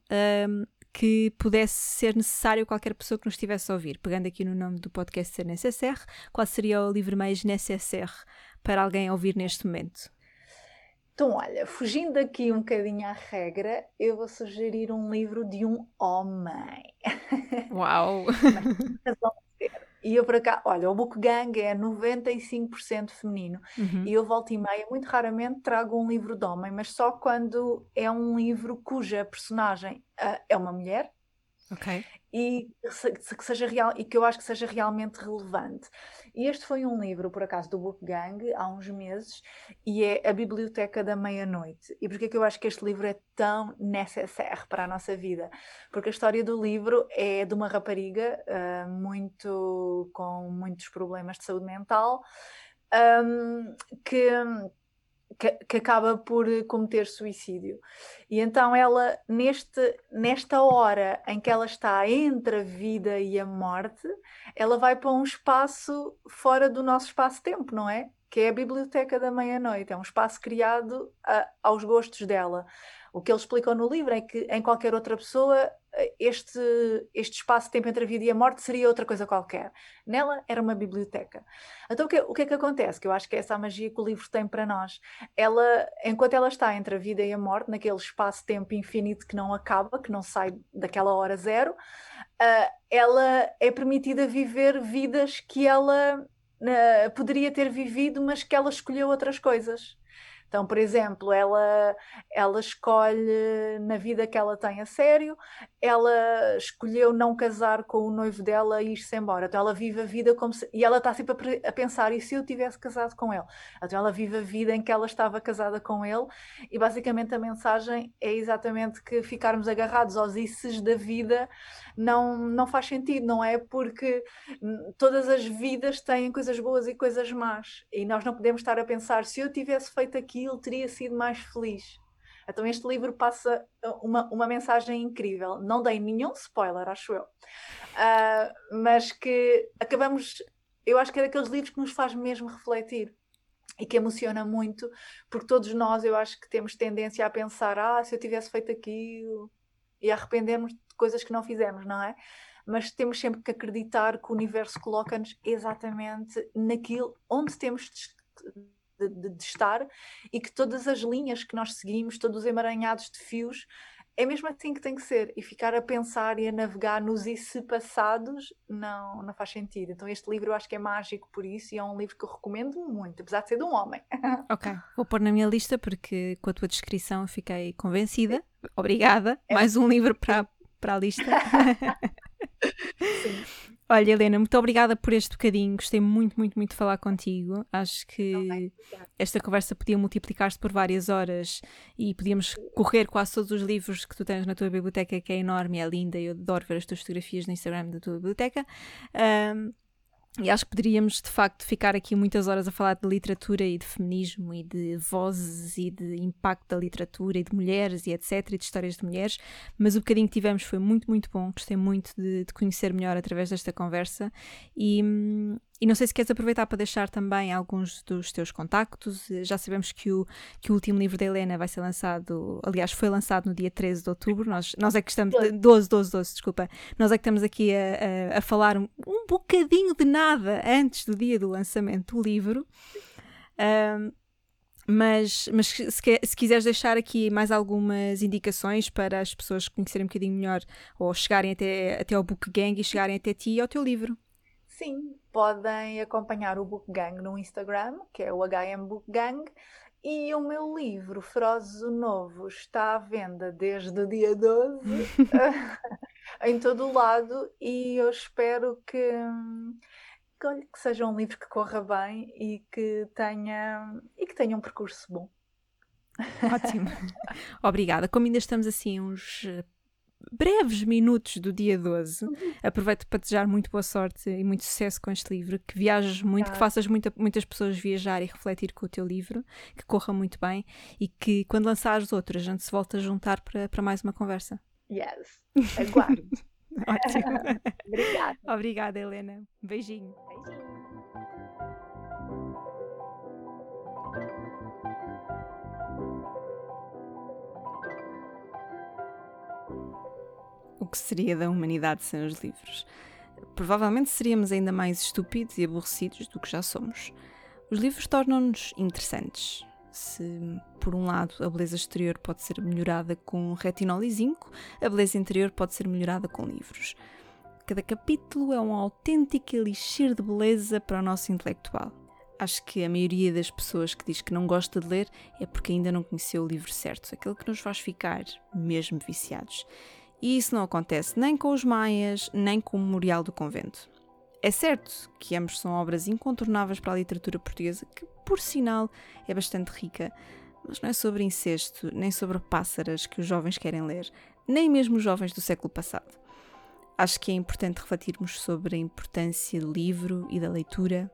um, que pudesse ser necessário qualquer pessoa que nos estivesse a ouvir. Pegando aqui no nome do podcast ser necessaire, qual seria o livro mais necessaire para alguém ouvir neste momento? Então, olha, fugindo aqui um bocadinho à regra, eu vou sugerir um livro de um homem. Uau! Mas, e eu para cá, olha, o Book Gang é 95% feminino. Uhum. E eu volto e meia, muito raramente trago um livro de homem, mas só quando é um livro cuja personagem uh, é uma mulher. Ok. E que seja real e que eu acho que seja realmente relevante. E este foi um livro, por acaso, do Book Gang, há uns meses, e é A Biblioteca da Meia-Noite. E porquê que eu acho que este livro é tão necessário para a nossa vida? Porque a história do livro é de uma rapariga uh, muito com muitos problemas de saúde mental, um, que que, que, acaba por cometer suicídio. E então ela, neste, nesta hora em que ela está entre a vida e a morte, ela vai para um espaço fora do nosso espaço-tempo, não é? Que é a Biblioteca da Meia-Noite. É um espaço criado a, aos gostos dela. O que eles explicam no livro é que em qualquer outra pessoa este, este espaço-tempo entre a vida e a morte seria outra coisa qualquer. Nela era uma biblioteca. Então o que, o que é que acontece? Que eu acho que é essa a magia que o livro tem para nós. Ela, enquanto ela está entre a vida e a morte, naquele espaço-tempo infinito que não acaba, que não sai daquela hora zero, uh, ela é permitida viver vidas que ela uh, poderia ter vivido, mas que ela escolheu outras coisas. Então, por exemplo, ela, ela escolhe na vida que ela tem a sério, ela escolheu não casar com o noivo dela e ir-se embora. Então, ela vive a vida como se. E ela está sempre a, pensar: e se eu tivesse casado com ele? Então, ela vive a vida em que ela estava casada com ele, e basicamente a mensagem é exatamente que ficarmos agarrados aos isses da vida não, não faz sentido, não é? Porque todas as vidas têm coisas boas e coisas más, e nós não podemos estar a pensar: se eu tivesse feito aquilo aquilo teria sido mais feliz. Então este livro passa uh, uma, uma mensagem incrível. Não dei nenhum spoiler, acho eu. Uh, mas que acabamos. Eu acho que é daqueles livros que nos faz mesmo refletir e que emociona muito, porque todos nós, eu acho que temos tendência a pensar: ah, se eu tivesse feito aquilo, e arrependermos de coisas que não fizemos, não é? mas temos sempre que acreditar que o universo coloca-nos exatamente naquilo onde temos de, de, de, estar e que todas as linhas que nós seguimos, todos os emaranhados de fios, é mesmo assim que tem que ser. E ficar a pensar e a navegar nos e se passados não, não faz sentido. Então, este livro eu acho que é mágico por isso e é um livro que eu recomendo muito, apesar de ser de um homem. Ok, vou pôr na minha lista porque com a tua descrição fiquei convencida. Obrigada. É. Mais um livro para, para a lista. Sim. Olha, Helena, muito obrigada por este bocadinho. Gostei muito, muito, muito de falar contigo. Acho que esta conversa podia multiplicar-se por várias horas e podíamos correr quase todos os livros que tu tens na tua biblioteca, que é enorme, é linda. Eu adoro ver as tuas fotografias no Instagram da tua biblioteca. Um, e acho que poderíamos, de facto, ficar aqui muitas horas a falar de literatura e de feminismo e de vozes e de impacto da literatura e de mulheres e etc. e de histórias de mulheres, mas o bocadinho que tivemos foi muito, muito bom. Gostei muito de, de conhecer melhor através desta conversa e, hum, e não sei se queres aproveitar para deixar também alguns dos teus contactos. Já sabemos que o, que o último livro da Helena vai ser lançado, aliás, foi lançado no dia 13 de outubro. Nós, nós é que estamos. 12, 12, 12, desculpa. Nós é que estamos aqui a, a, a falar um, um bocadinho de nada antes do dia do lançamento do livro. Um, mas, mas se, se, quiseres deixar aqui mais algumas indicações para as pessoas conhecerem um bocadinho melhor ou chegarem até, até ao Book Gang e chegarem até ti e ao teu livro. Sim, podem acompanhar o Book Gang no Instagram, que é o HM Book Gang, e o meu livro, Ferozes o Novo, está à venda desde o dia 12 em todo o lado e eu espero que, que, que, seja um livro que corra bem e que tenha, e que tenha um percurso bom. Ótimo. Obrigada. Como ainda estamos assim uns breves minutos do dia 12. Uhum. Aproveito para desejar muito boa sorte e muito sucesso com este livro, que viajes muito, que faças muita, muitas pessoas viajar e refletir com o teu livro, que corra muito bem e que quando lançares outras a gente se volta a juntar para, para mais uma conversa. Yes, aguardo. Ótimo. Obrigada. Obrigada, Helena. Beijinho. Beijinho. Que seria da humanidade sem os livros? Provavelmente seríamos ainda mais estúpidos e aborrecidos do que já somos. Os livros tornam-nos interessantes. Se, por um lado, a beleza exterior pode ser melhorada com retinol e zinco, a beleza interior pode ser melhorada com livros. Cada capítulo é um autêntico elixir de beleza para o nosso intelectual. Acho que a maioria das pessoas que diz que não gosta de ler é porque ainda não conheceu o livro certo, aquele que nos faz ficar mesmo viciados. E isso não acontece nem com os Maias, nem com o Memorial do Convento. É certo que ambos são obras incontornáveis para a literatura portuguesa, que, por sinal, é bastante rica, mas não é sobre incesto, nem sobre pássaras que os jovens querem ler, nem mesmo os jovens do século passado. Acho que é importante refletirmos sobre a importância do livro e da leitura.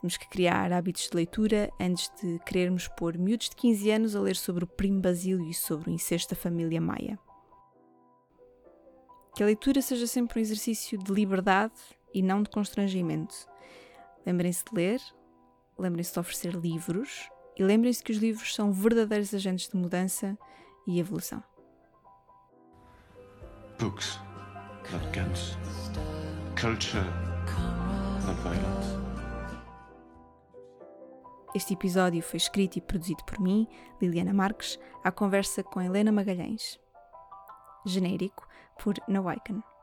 Temos que criar hábitos de leitura antes de querermos pôr miúdos de 15 anos a ler sobre o primo Basílio e sobre o incesto da família Maia. Que a leitura seja sempre um exercício de liberdade e não de constrangimento. Lembrem-se de ler, lembrem-se de oferecer livros e lembrem-se que os livros são verdadeiros agentes de mudança e evolução. Books, not guns. Culture, not violence. Este episódio foi escrito e produzido por mim, Liliana Marques, à conversa com Helena Magalhães. Genérico por Nawaiken.